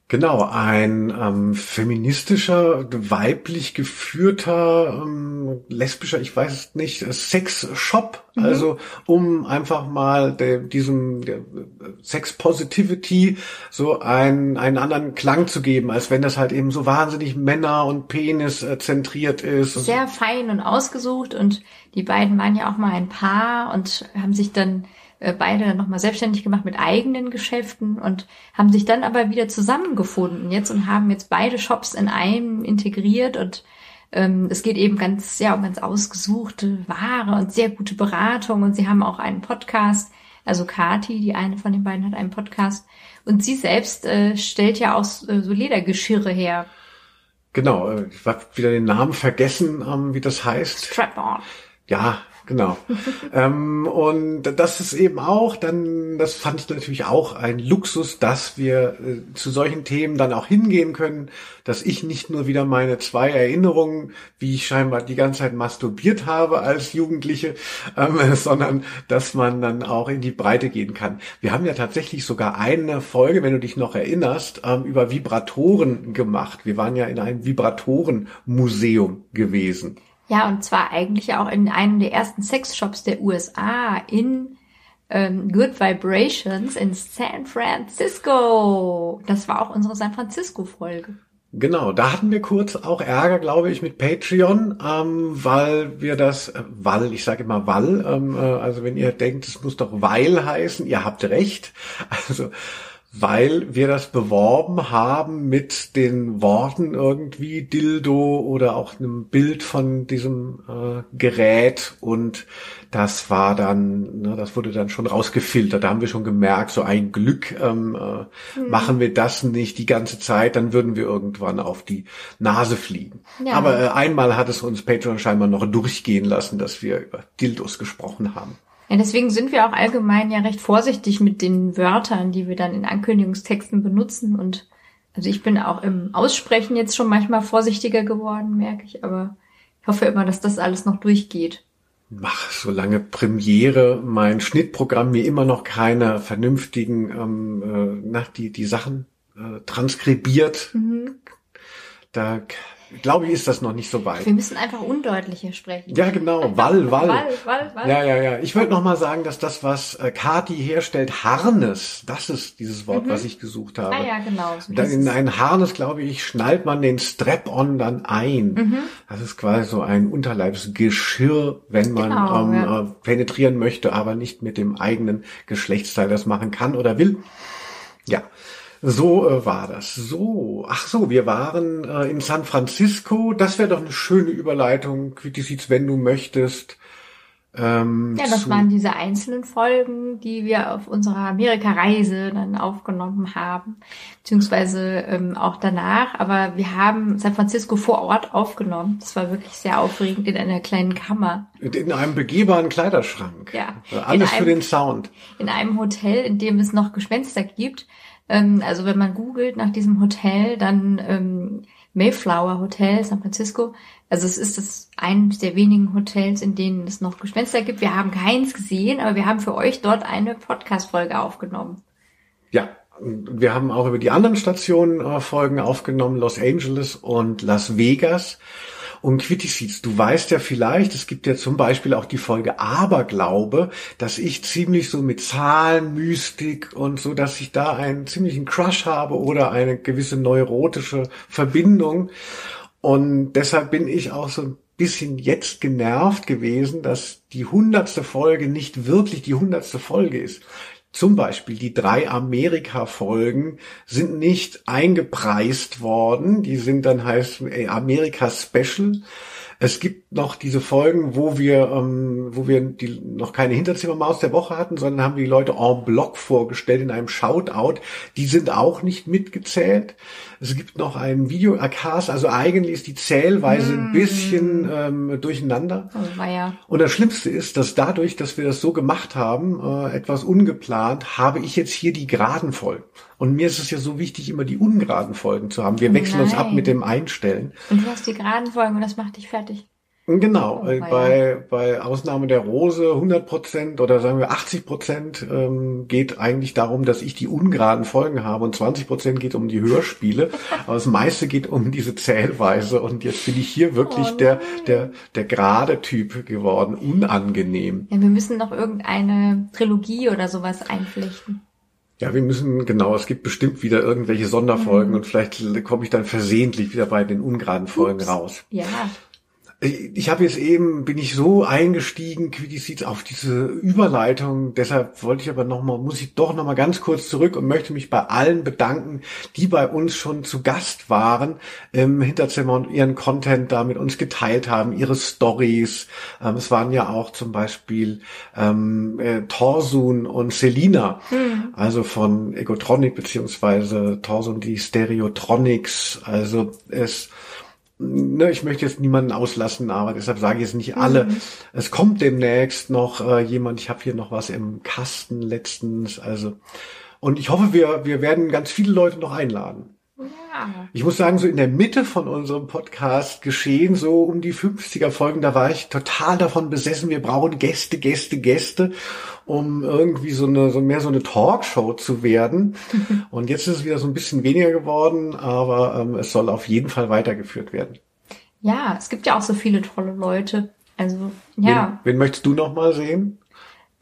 Genau, ein ähm, feministischer, weiblich geführter, ähm, lesbischer, ich weiß es nicht, Sex-Shop. Mhm. Also um einfach mal der, diesem der Sex Positivity so einen, einen anderen Klang zu geben, als wenn das halt eben so wahnsinnig Männer- und Penis äh, zentriert ist. Sehr fein und ausgesucht und die beiden waren ja auch mal ein Paar und haben sich dann äh, beide nochmal selbstständig gemacht mit eigenen Geschäften und haben sich dann aber wieder zusammengefunden jetzt und haben jetzt beide Shops in einem integriert und ähm, es geht eben ganz, ja, um ganz ausgesuchte Ware und sehr gute Beratung und sie haben auch einen Podcast, also Kati, die eine von den beiden hat einen Podcast und sie selbst äh, stellt ja auch äh, so Ledergeschirre her. Genau, äh, ich habe wieder den Namen vergessen, ähm, wie das heißt. Strap-on. Ja, genau. ähm, und das ist eben auch dann, das fand ich natürlich auch ein Luxus, dass wir äh, zu solchen Themen dann auch hingehen können, dass ich nicht nur wieder meine zwei Erinnerungen, wie ich scheinbar die ganze Zeit masturbiert habe als Jugendliche, ähm, sondern dass man dann auch in die Breite gehen kann. Wir haben ja tatsächlich sogar eine Folge, wenn du dich noch erinnerst, ähm, über Vibratoren gemacht. Wir waren ja in einem Vibratorenmuseum gewesen. Ja, und zwar eigentlich auch in einem der ersten Sexshops der USA in ähm, Good Vibrations in San Francisco. Das war auch unsere San Francisco-Folge. Genau, da hatten wir kurz auch Ärger, glaube ich, mit Patreon, ähm, weil wir das, äh, weil, ich sage immer weil, ähm, äh, also wenn ihr denkt, es muss doch weil heißen, ihr habt recht. Also weil wir das beworben haben mit den Worten irgendwie Dildo oder auch einem Bild von diesem äh, Gerät und das war dann, ne, das wurde dann schon rausgefiltert. Da haben wir schon gemerkt, so ein Glück ähm, äh, mhm. machen wir das nicht die ganze Zeit, dann würden wir irgendwann auf die Nase fliegen. Ja. Aber äh, einmal hat es uns Patreon scheinbar noch durchgehen lassen, dass wir über Dildos gesprochen haben. Ja, deswegen sind wir auch allgemein ja recht vorsichtig mit den Wörtern, die wir dann in Ankündigungstexten benutzen. Und also ich bin auch im Aussprechen jetzt schon manchmal vorsichtiger geworden, merke ich, aber ich hoffe immer, dass das alles noch durchgeht. Mach, solange Premiere mein Schnittprogramm mir immer noch keine vernünftigen, ähm, äh, na, die, die Sachen äh, transkribiert, mhm. da glaube ich, ist das noch nicht so weit. Wir müssen einfach undeutlicher sprechen. Ja, genau. Wall, Wall. Wall, Wall, Wall. Ja, ja, ja. Ich würde noch mal sagen, dass das, was äh, Kati herstellt, Harness, das ist dieses Wort, mhm. was ich gesucht habe. Ah ja, genau. So dann in ein Harness, glaube ich, schnallt man den Strap-on dann ein. Mhm. Das ist quasi so ein Unterleibsgeschirr, wenn man genau, ähm, ja. äh, penetrieren möchte, aber nicht mit dem eigenen Geschlechtsteil das machen kann oder will. Ja. So äh, war das. So, ach so, wir waren äh, in San Francisco. Das wäre doch eine schöne Überleitung, wie sieht's, wenn du möchtest. Ähm, ja, das waren diese einzelnen Folgen, die wir auf unserer Amerika-Reise dann aufgenommen haben, beziehungsweise ähm, auch danach. Aber wir haben San Francisco vor Ort aufgenommen. Das war wirklich sehr aufregend in einer kleinen Kammer. In einem begehbaren Kleiderschrank. Ja. Alles einem, für den Sound. In einem Hotel, in dem es noch Gespenster gibt Ähm, also wenn man googelt nach diesem Hotel, dann ähm, Mayflower Hotel San Francisco. Also es ist das eines der wenigen Hotels, in denen es noch Gespenster gibt. Wir haben keins gesehen, aber wir haben für euch dort eine Podcast-Folge aufgenommen. Ja, wir haben auch über die anderen Stationen äh, Folgen aufgenommen, Los Angeles und Las Vegas. Und Quitty Seeds, du weißt ja vielleicht, es gibt ja zum Beispiel auch die Folge Aberglaube, dass ich ziemlich so mit Zahlen, Mystik und so, dass ich da einen ziemlichen Crush habe oder eine gewisse neurotische Verbindung. Und deshalb bin ich auch so ein bisschen jetzt genervt gewesen, dass die hundertste Folge nicht wirklich die hundertste Folge ist. Zum Beispiel die drei Amerika-Folgen sind nicht eingepreist worden. Die sind dann heißt äh, Amerika Special. Es gibt noch diese Folgen, wo wir, ähm, wo wir die, noch keine Hinterzimmermaus der Woche hatten, sondern haben die Leute en bloc vorgestellt in einem Shoutout. Die sind auch nicht mitgezählt. Es gibt noch einen Video-Cast, also eigentlich ist die Zählweise ein bisschen ähm, durcheinander. Oh, weia. Und das Schlimmste ist, dass dadurch, dass wir das so gemacht haben, äh, etwas ungeplant, habe ich jetzt hier die geraden Folgen. Und mir ist es ja so wichtig, immer die ungeraden Folgen zu haben. Wir wechseln uns ab Nein. mit dem Einstellen. Und du hast die geraden Folgen und das macht dich fertig. Genau, äh, bei, bei Ausnahme der Rose 100 Prozent oder sagen wir 80 Prozent ähm, geht eigentlich darum, dass ich die ungeraden Folgen habe und 20 Prozent geht um die Hörspiele. Aber das meiste geht um diese Zählweise und jetzt bin ich hier wirklich Oh der, der, der gerade Typ geworden. Unangenehm. Ja, wir müssen noch irgendeine Trilogie oder sowas einflechten. Ja, wir müssen, genau, es gibt bestimmt wieder irgendwelche Sonderfolgen Mhm. und vielleicht komme ich dann versehentlich wieder bei den ungeraden Folgen Ups. raus. Ja, Ich habe jetzt eben, bin ich so eingestiegen, Quickie Seeds, auf diese Überleitung. Deshalb wollte ich aber nochmal, muss ich doch nochmal ganz kurz zurück und möchte mich bei allen bedanken, die bei uns schon zu Gast waren im Hinterzimmer und ihren Content da mit uns geteilt haben, ihre Stories. Ähm, es waren ja auch zum Beispiel ähm, äh, Torsun und Selina, also von Egotronic beziehungsweise Torsun die Stereotronics. Also es ne, ich möchte jetzt niemanden auslassen, aber deshalb sage ich jetzt nicht alle. Es kommt demnächst noch äh, jemand, ich habe hier noch was im Kasten letztens, also und ich hoffe, wir, wir werden ganz viele Leute noch einladen. Ich muss sagen, so in der Mitte von unserem Podcast geschehen, so um die 50er Folgen, da war ich total davon besessen, wir brauchen Gäste, Gäste, Gäste, um irgendwie so eine, so mehr so eine Talkshow zu werden. Und jetzt ist es wieder so ein bisschen weniger geworden, aber ähm, es soll auf jeden Fall weitergeführt werden. Ja, es gibt ja auch so viele tolle Leute. Also, ja, Wen, wen möchtest du noch mal sehen?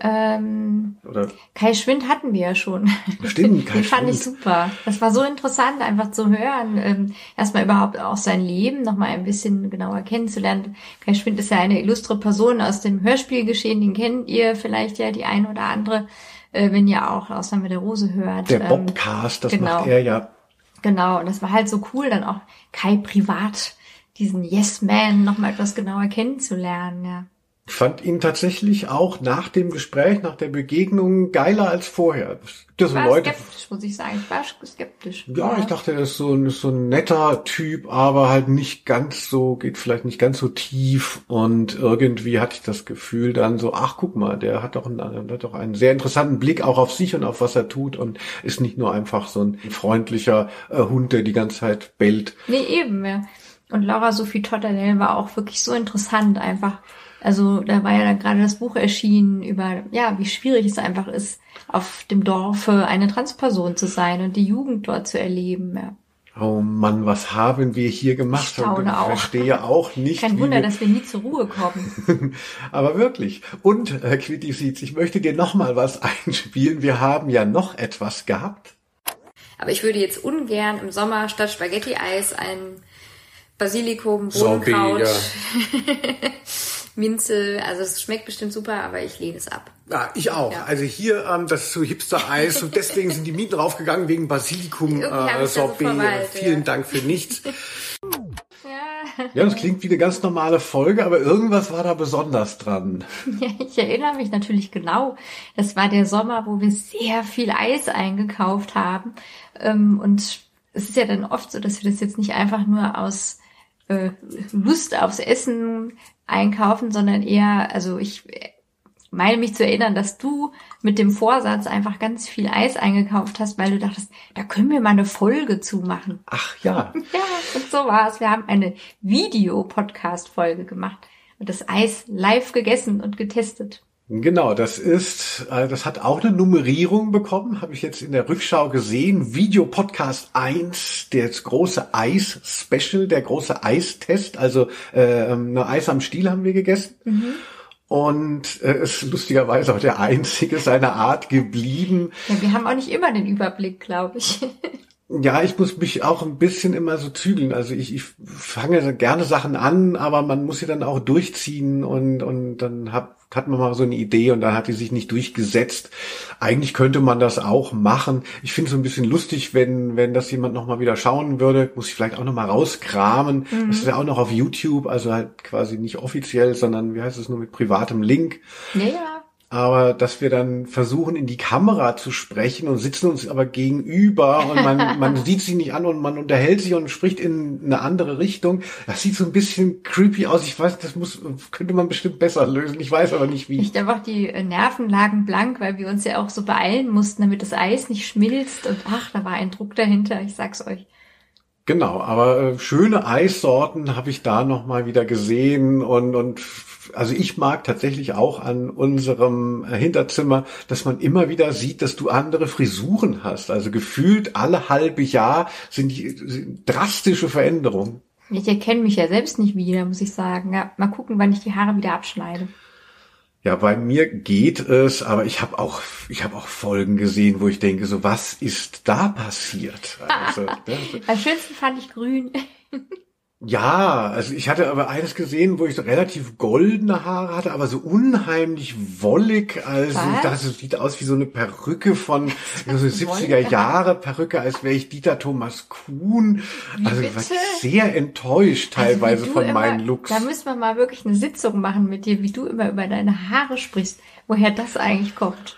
Ähm, Oder Kai Schwind hatten wir ja schon. Stimmt, Kai Den fand ich Schwind. super. Das war so interessant, einfach zu hören. Ähm, erstmal überhaupt auch sein Leben nochmal ein bisschen genauer kennenzulernen. Kai Schwind ist ja eine illustre Person aus dem Hörspielgeschehen. Den kennt ihr vielleicht ja die eine oder andere, äh, wenn ihr auch Ausnahme der Rose hört. der Ähm, Bobcast, das genau. macht er ja. Genau, und das war halt so cool, dann auch Kai privat, diesen Yes-Man nochmal etwas genauer kennenzulernen, ja. Ich fand ihn tatsächlich auch nach dem Gespräch, nach der Begegnung geiler als vorher. Ja Ich war Leute, skeptisch, muss ich sagen. Ich war skeptisch. Ja, ich dachte, er ist so ein, so ein netter Typ, aber halt nicht ganz so, geht vielleicht nicht ganz so tief und irgendwie hatte ich das Gefühl dann so, ach guck mal, der hat doch einen, hat doch einen sehr interessanten Blick auch auf sich und auf was er tut und ist nicht nur einfach so ein freundlicher äh, Hund, der die ganze Zeit bellt. Nee, eben, ja. Und Laura Sophie Totterell war auch wirklich so interessant einfach. Also da war ja dann gerade das Buch erschienen über, ja, wie schwierig es einfach ist, auf dem Dorfe eine Transperson zu sein und die Jugend dort zu erleben. Ja. Oh Mann, was haben wir hier gemacht? Ich staune ich auch. verstehe auch nicht. Kein Wunder, wir- dass wir nie zur Ruhe kommen. Aber wirklich. Und, äh, Quitty Seeds, ich möchte dir noch mal was einspielen. Wir haben ja noch etwas gehabt. Aber ich würde jetzt ungern im Sommer statt Spaghetti-Eis ein Basilikum, Bohnenkraut, ja. Minze, also es schmeckt bestimmt super, aber ich lehne es ab. Ja, ich auch. Ja. Also hier, ähm, das ist so Hipster-Eis und deswegen sind die Mieten raufgegangen wegen Basilikum, Irgendwie hab äh, ich's da so Sorbet. verweilt, Vielen ja. Dank für nichts. Ja. Ja, das klingt wie eine ganz normale Folge, aber irgendwas war da besonders dran. Ja, ich erinnere mich natürlich genau. Das war der Sommer, wo wir sehr viel Eis eingekauft haben. Ähm, Und es ist ja dann oft so, dass wir das jetzt nicht einfach nur aus äh, Lust aufs Essen einkaufen, sondern eher, also ich meine mich zu erinnern, dass du mit dem Vorsatz einfach ganz viel Eis eingekauft hast, weil du dachtest, da können wir mal eine Folge zu machen. Ach ja. Ja, und so war es. Wir haben eine Video-Podcast-Folge gemacht und das Eis live gegessen und getestet. Genau, das ist, äh, das hat auch eine Nummerierung bekommen, habe ich jetzt in der Rückschau gesehen. Video Podcast 1, das große Eis-Special, der große Eistest, also äh, eine Eis am Stiel haben wir gegessen. Und äh, ist lustigerweise auch der einzige seiner Art geblieben. Ja, wir haben auch nicht immer den Überblick, glaube ich. Ja, ich muss mich auch ein bisschen immer so zügeln. Also ich, ich fange gerne Sachen an, aber man muss sie dann auch durchziehen und, und dann hat, hat man mal so eine Idee und dann hat die sich nicht durchgesetzt. Eigentlich könnte man das auch machen. Ich finde es so ein bisschen lustig, wenn, wenn das jemand nochmal wieder schauen würde, muss ich vielleicht auch nochmal rauskramen. Das ist ja auch noch auf YouTube, also halt quasi nicht offiziell, sondern wie heißt es nur mit privatem Link. Ja, ja. Aber dass wir dann versuchen, in die Kamera zu sprechen und sitzen uns aber gegenüber und man, man sieht sich nicht an und man unterhält sich und spricht in eine andere Richtung. Das sieht so ein bisschen creepy aus. Ich weiß, das muss, könnte man bestimmt besser lösen. Ich weiß aber nicht wie. Nicht einfach die äh, Nerven lagen blank, weil wir uns ja auch so beeilen mussten, damit das Eis nicht schmilzt. Und ach, da war ein Druck dahinter, ich sag's euch. Genau, aber äh, schöne Eissorten habe ich da noch mal wieder gesehen und und also ich mag tatsächlich auch an unserem äh, Hinterzimmer, dass man immer wieder sieht, dass du andere Frisuren hast. Also gefühlt alle halbe Jahr sind die sind drastische Veränderungen. Ich erkenne mich ja selbst nicht wieder, muss ich sagen. Ja, mal gucken, wann ich die Haare wieder abschneide. Ja, bei mir geht es, aber ich habe auch ich habe auch Folgen gesehen, wo ich denke, so was ist da passiert? Also, ne, Am schönsten fand ich grün. Ja, also ich hatte aber eines gesehen, wo ich so relativ goldene Haare hatte, aber so unheimlich wollig. Also Was? das sieht aus wie so eine Perücke von so 70er Jahre Perücke, als wäre ich Dieter Thomas Kuhn. Wie Also ich war sehr enttäuscht teilweise Also wie du von immer, meinen Looks. Da müssen wir mal wirklich eine Sitzung machen mit dir, wie du immer über deine Haare sprichst. Woher das eigentlich kommt.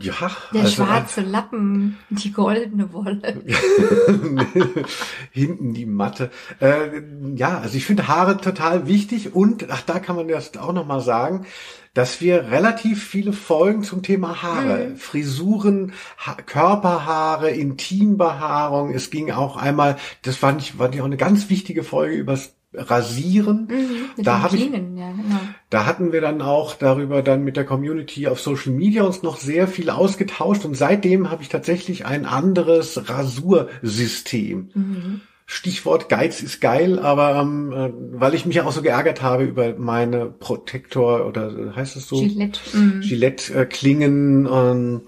Ja, Der also schwarze Lappen, die goldene Wolle. hinten die Matte. Äh, ja, also ich finde Haare total wichtig und ach, da kann man das auch noch mal sagen, dass wir relativ viele Folgen zum Thema Haare, Mhm. Frisuren, ha Körperhaare, Intimbehaarung. Es ging auch einmal, das fand ich, fand ich auch eine ganz wichtige Folge übers Rasieren. Mit Da habe ich Klingen, ja, genau. da hatten wir dann auch darüber dann mit der Community auf Social Media uns noch sehr viel ausgetauscht und seitdem habe ich tatsächlich ein anderes Rasursystem. Mhm. Stichwort Geiz ist geil, aber ähm, äh, weil ich mich ja auch so geärgert habe über meine Protektor oder äh, heißt es so Gillette. Mhm. Gillette-Klingen ähm,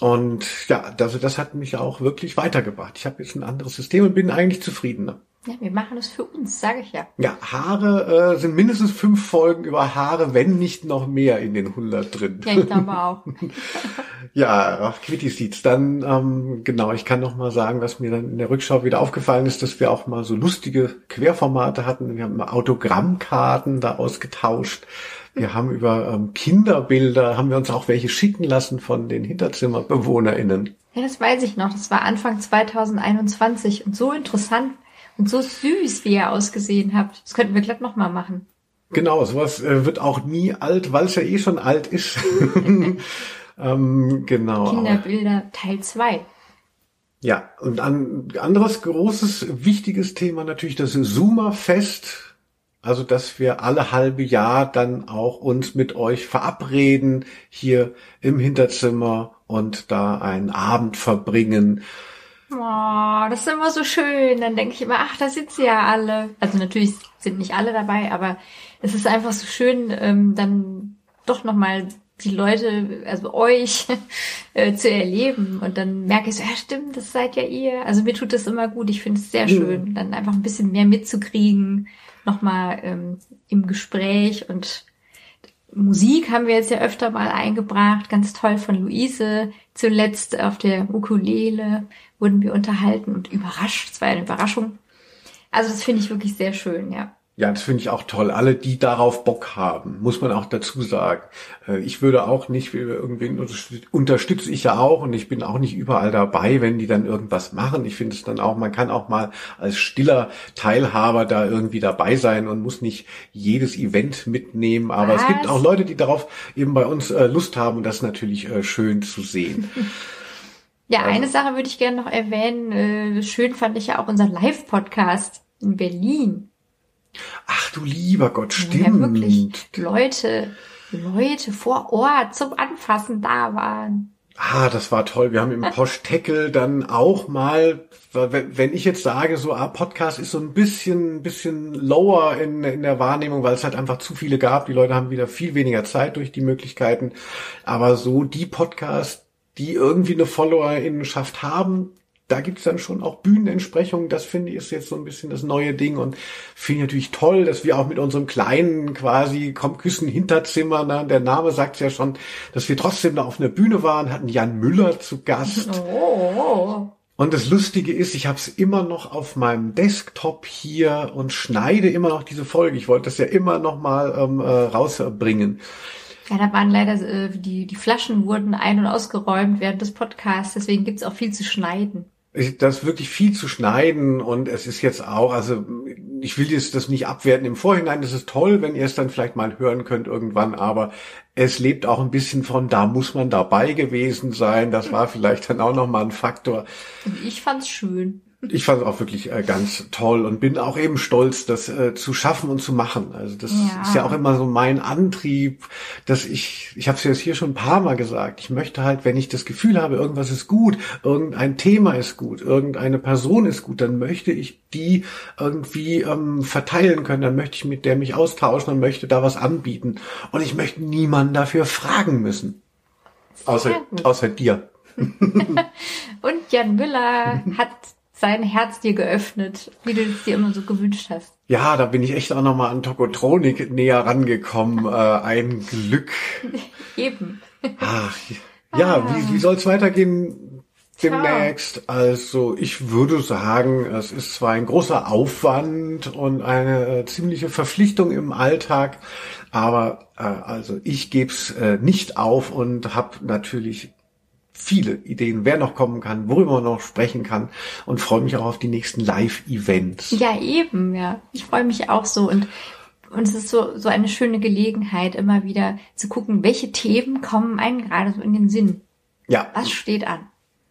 und ja, also das hat mich auch wirklich weitergebracht. Ich habe jetzt ein anderes System und bin eigentlich zufriedener. Ja, wir machen es für uns, sage ich ja. Ja, Haare äh, sind mindestens fünf Folgen über Haare, wenn nicht noch mehr in den 100 drin. Ja, ich glaube auch. Ja, ach, Quitty-Seeds. Dann, ähm, genau, ich kann noch mal sagen, was mir dann in der Rückschau wieder aufgefallen ist, dass wir auch mal so lustige Querformate hatten. Wir haben mal Autogrammkarten da ausgetauscht. Wir haben über ähm, Kinderbilder, haben wir uns auch welche schicken lassen von den HinterzimmerbewohnerInnen. Ja, das weiß ich noch. Das war Anfang 2021 und so interessant und so süß, wie ihr ausgesehen habt. Das könnten wir glatt noch mal machen. Genau, sowas äh, wird auch nie alt, weil es ja eh schon alt ist. ähm, genau. Kinderbilder Teil 2. Ja, und ein anderes großes, wichtiges Thema natürlich das Zoomer-Fest. Also, dass wir alle halbe Jahr dann auch uns mit euch verabreden hier im Hinterzimmer und da einen Abend verbringen. Oh, das ist immer so schön. Dann denke ich immer, ach, da sitzen ja alle. Also natürlich sind nicht alle dabei, aber es ist einfach so schön, ähm, dann doch nochmal die Leute, also euch, äh, zu erleben. Und dann merke ich so, ja stimmt, das seid ja ihr. Also mir tut das immer gut. Ich finde es sehr schön, dann einfach ein bisschen mehr mitzukriegen, nochmal ähm, im Gespräch und Musik haben wir jetzt ja öfter mal eingebracht, ganz toll von Luise. Zuletzt auf der Ukulele wurden wir unterhalten und überrascht. Es war eine Überraschung. Also das finde ich wirklich sehr schön, ja. Ja, das finde ich auch toll. Alle, die darauf Bock haben, muss man auch dazu sagen. Äh, Ich würde auch nicht, irgendwen unterstütze, unterstütze ich ja auch und ich bin auch nicht überall dabei, wenn die dann irgendwas machen. Ich finde es dann auch, man kann auch mal als stiller Teilhaber da irgendwie dabei sein und muss nicht jedes Event mitnehmen. Aber es gibt Was? auch Leute, die darauf eben bei uns äh, Lust haben und das ist natürlich äh, schön zu sehen. Ja, eine Sache würde ich gerne noch erwähnen. Äh, schön fand ich ja auch unseren Live-Podcast in Berlin. Ach du lieber Gott, Ja, stimmt. wirklich Leute, Leute vor Ort zum Anfassen da waren. Ah, das war toll. Wir haben im Poschteckel dann auch mal, wenn ich jetzt sage, so, ah, Podcast ist so ein bisschen, bisschen lower in, in der Wahrnehmung, weil es halt einfach zu viele gab. Die Leute haben wieder viel weniger Zeit durch die Möglichkeiten. Aber so die Podcasts, die irgendwie eine Followerinnenschaft haben, da gibt's dann schon auch Bühnenentsprechungen. Das finde ich ist jetzt so ein bisschen das neue Ding und finde ich natürlich toll, dass wir auch mit unserem kleinen quasi Komm küssen Hinterzimmer, ne, der Name sagt ja schon, dass wir trotzdem da auf einer Bühne waren, hatten Jan Müller zu Gast. Oh, Und das Lustige ist, ich habe es immer noch auf meinem Desktop hier und schneide immer noch diese Folge. Ich wollte das ja immer noch mal ähm, äh, rausbringen. Ja, da waren leider, äh, die, die Flaschen wurden ein- und ausgeräumt während des Podcasts, deswegen gibt's auch viel zu schneiden. Das ist wirklich viel zu schneiden und es ist jetzt auch, also ich will jetzt das nicht abwerten im Vorhinein, das ist toll, wenn ihr es dann vielleicht mal hören könnt irgendwann, aber es lebt auch ein bisschen von, da muss man dabei gewesen sein, das war vielleicht dann auch nochmal ein Faktor. Und ich fand's schön. Ich fand es auch wirklich äh, ganz toll und bin auch eben stolz, das äh, zu schaffen und zu machen. Also das Ja. ist ja auch immer so mein Antrieb, dass ich, ich habe es jetzt hier schon ein paar Mal gesagt, ich möchte halt, wenn ich das Gefühl habe, irgendwas ist gut, irgendein Thema ist gut, irgendeine Person ist gut, dann möchte ich die irgendwie ähm, verteilen können, dann möchte ich mit der mich austauschen und möchte da was anbieten. Und ich möchte niemanden dafür fragen müssen. Außer, außer dir. Und Jan Müller hat sein Herz dir geöffnet, wie du es dir immer so gewünscht hast. Ja, da bin ich echt auch nochmal an Tokotronik näher rangekommen. Äh, ein Glück. Eben. Ach, ja, wie, wie soll es weitergehen demnächst? Also ich würde sagen, es ist zwar ein großer Aufwand und eine äh, ziemliche Verpflichtung im Alltag, aber äh, also ich geb's äh, nicht auf und habe natürlich viele Ideen, wer noch kommen kann, worüber man noch sprechen kann und freue mich auch auf die nächsten Live-Events. Ja, eben, ja. Ich freue mich auch so und und es ist so, so eine schöne Gelegenheit, immer wieder zu gucken, welche Themen kommen einem gerade so in den Sinn. Ja, Was steht an?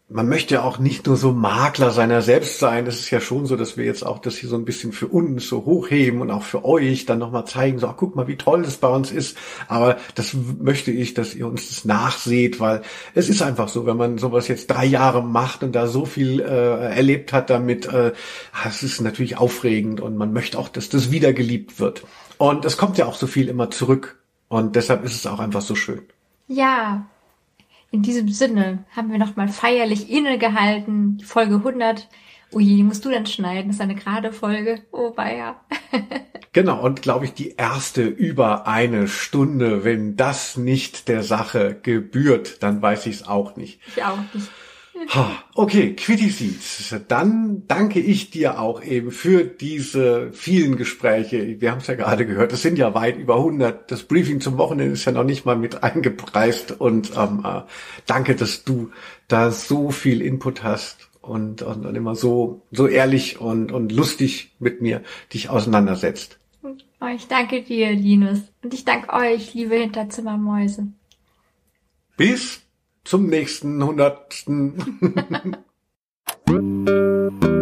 Man möchte ja auch nicht nur so Makler seiner selbst sein. Es ist ja schon so, dass wir jetzt auch das hier so ein bisschen für uns so hochheben und auch für euch dann nochmal zeigen, so, ach, guck mal, wie toll das bei uns ist. Aber das möchte ich, dass ihr uns das nachseht, weil es ist einfach so, wenn man sowas jetzt drei Jahre macht und da so viel äh, erlebt hat damit, äh, ah, es ist natürlich aufregend und man möchte auch, dass das wieder geliebt wird. Und es kommt ja auch so viel immer zurück. Und deshalb ist es auch einfach so schön. Ja, in diesem Sinne haben wir nochmal feierlich innegehalten, die Folge 100. Oh je, die musst du dann schneiden, das ist eine gerade Folge. Oh, weia. Genau, und glaube ich, die erste über eine Stunde, wenn das nicht der Sache gebührt, dann weiß ich es auch nicht. Ich auch nicht. Okay, Quitty Seeds. Dann danke ich dir auch eben für diese vielen Gespräche. Wir haben es ja gerade gehört, es sind ja weit über 100. Das Briefing zum Wochenende ist ja noch nicht mal mit eingepreist. Und ähm, äh, danke, dass du da so viel Input hast und, und, und immer so, so ehrlich und, und lustig mit mir dich auseinandersetzt. Oh, ich danke dir, Linus. Und ich danke euch, liebe Hinterzimmermäuse. Bis zum nächsten hundertsten.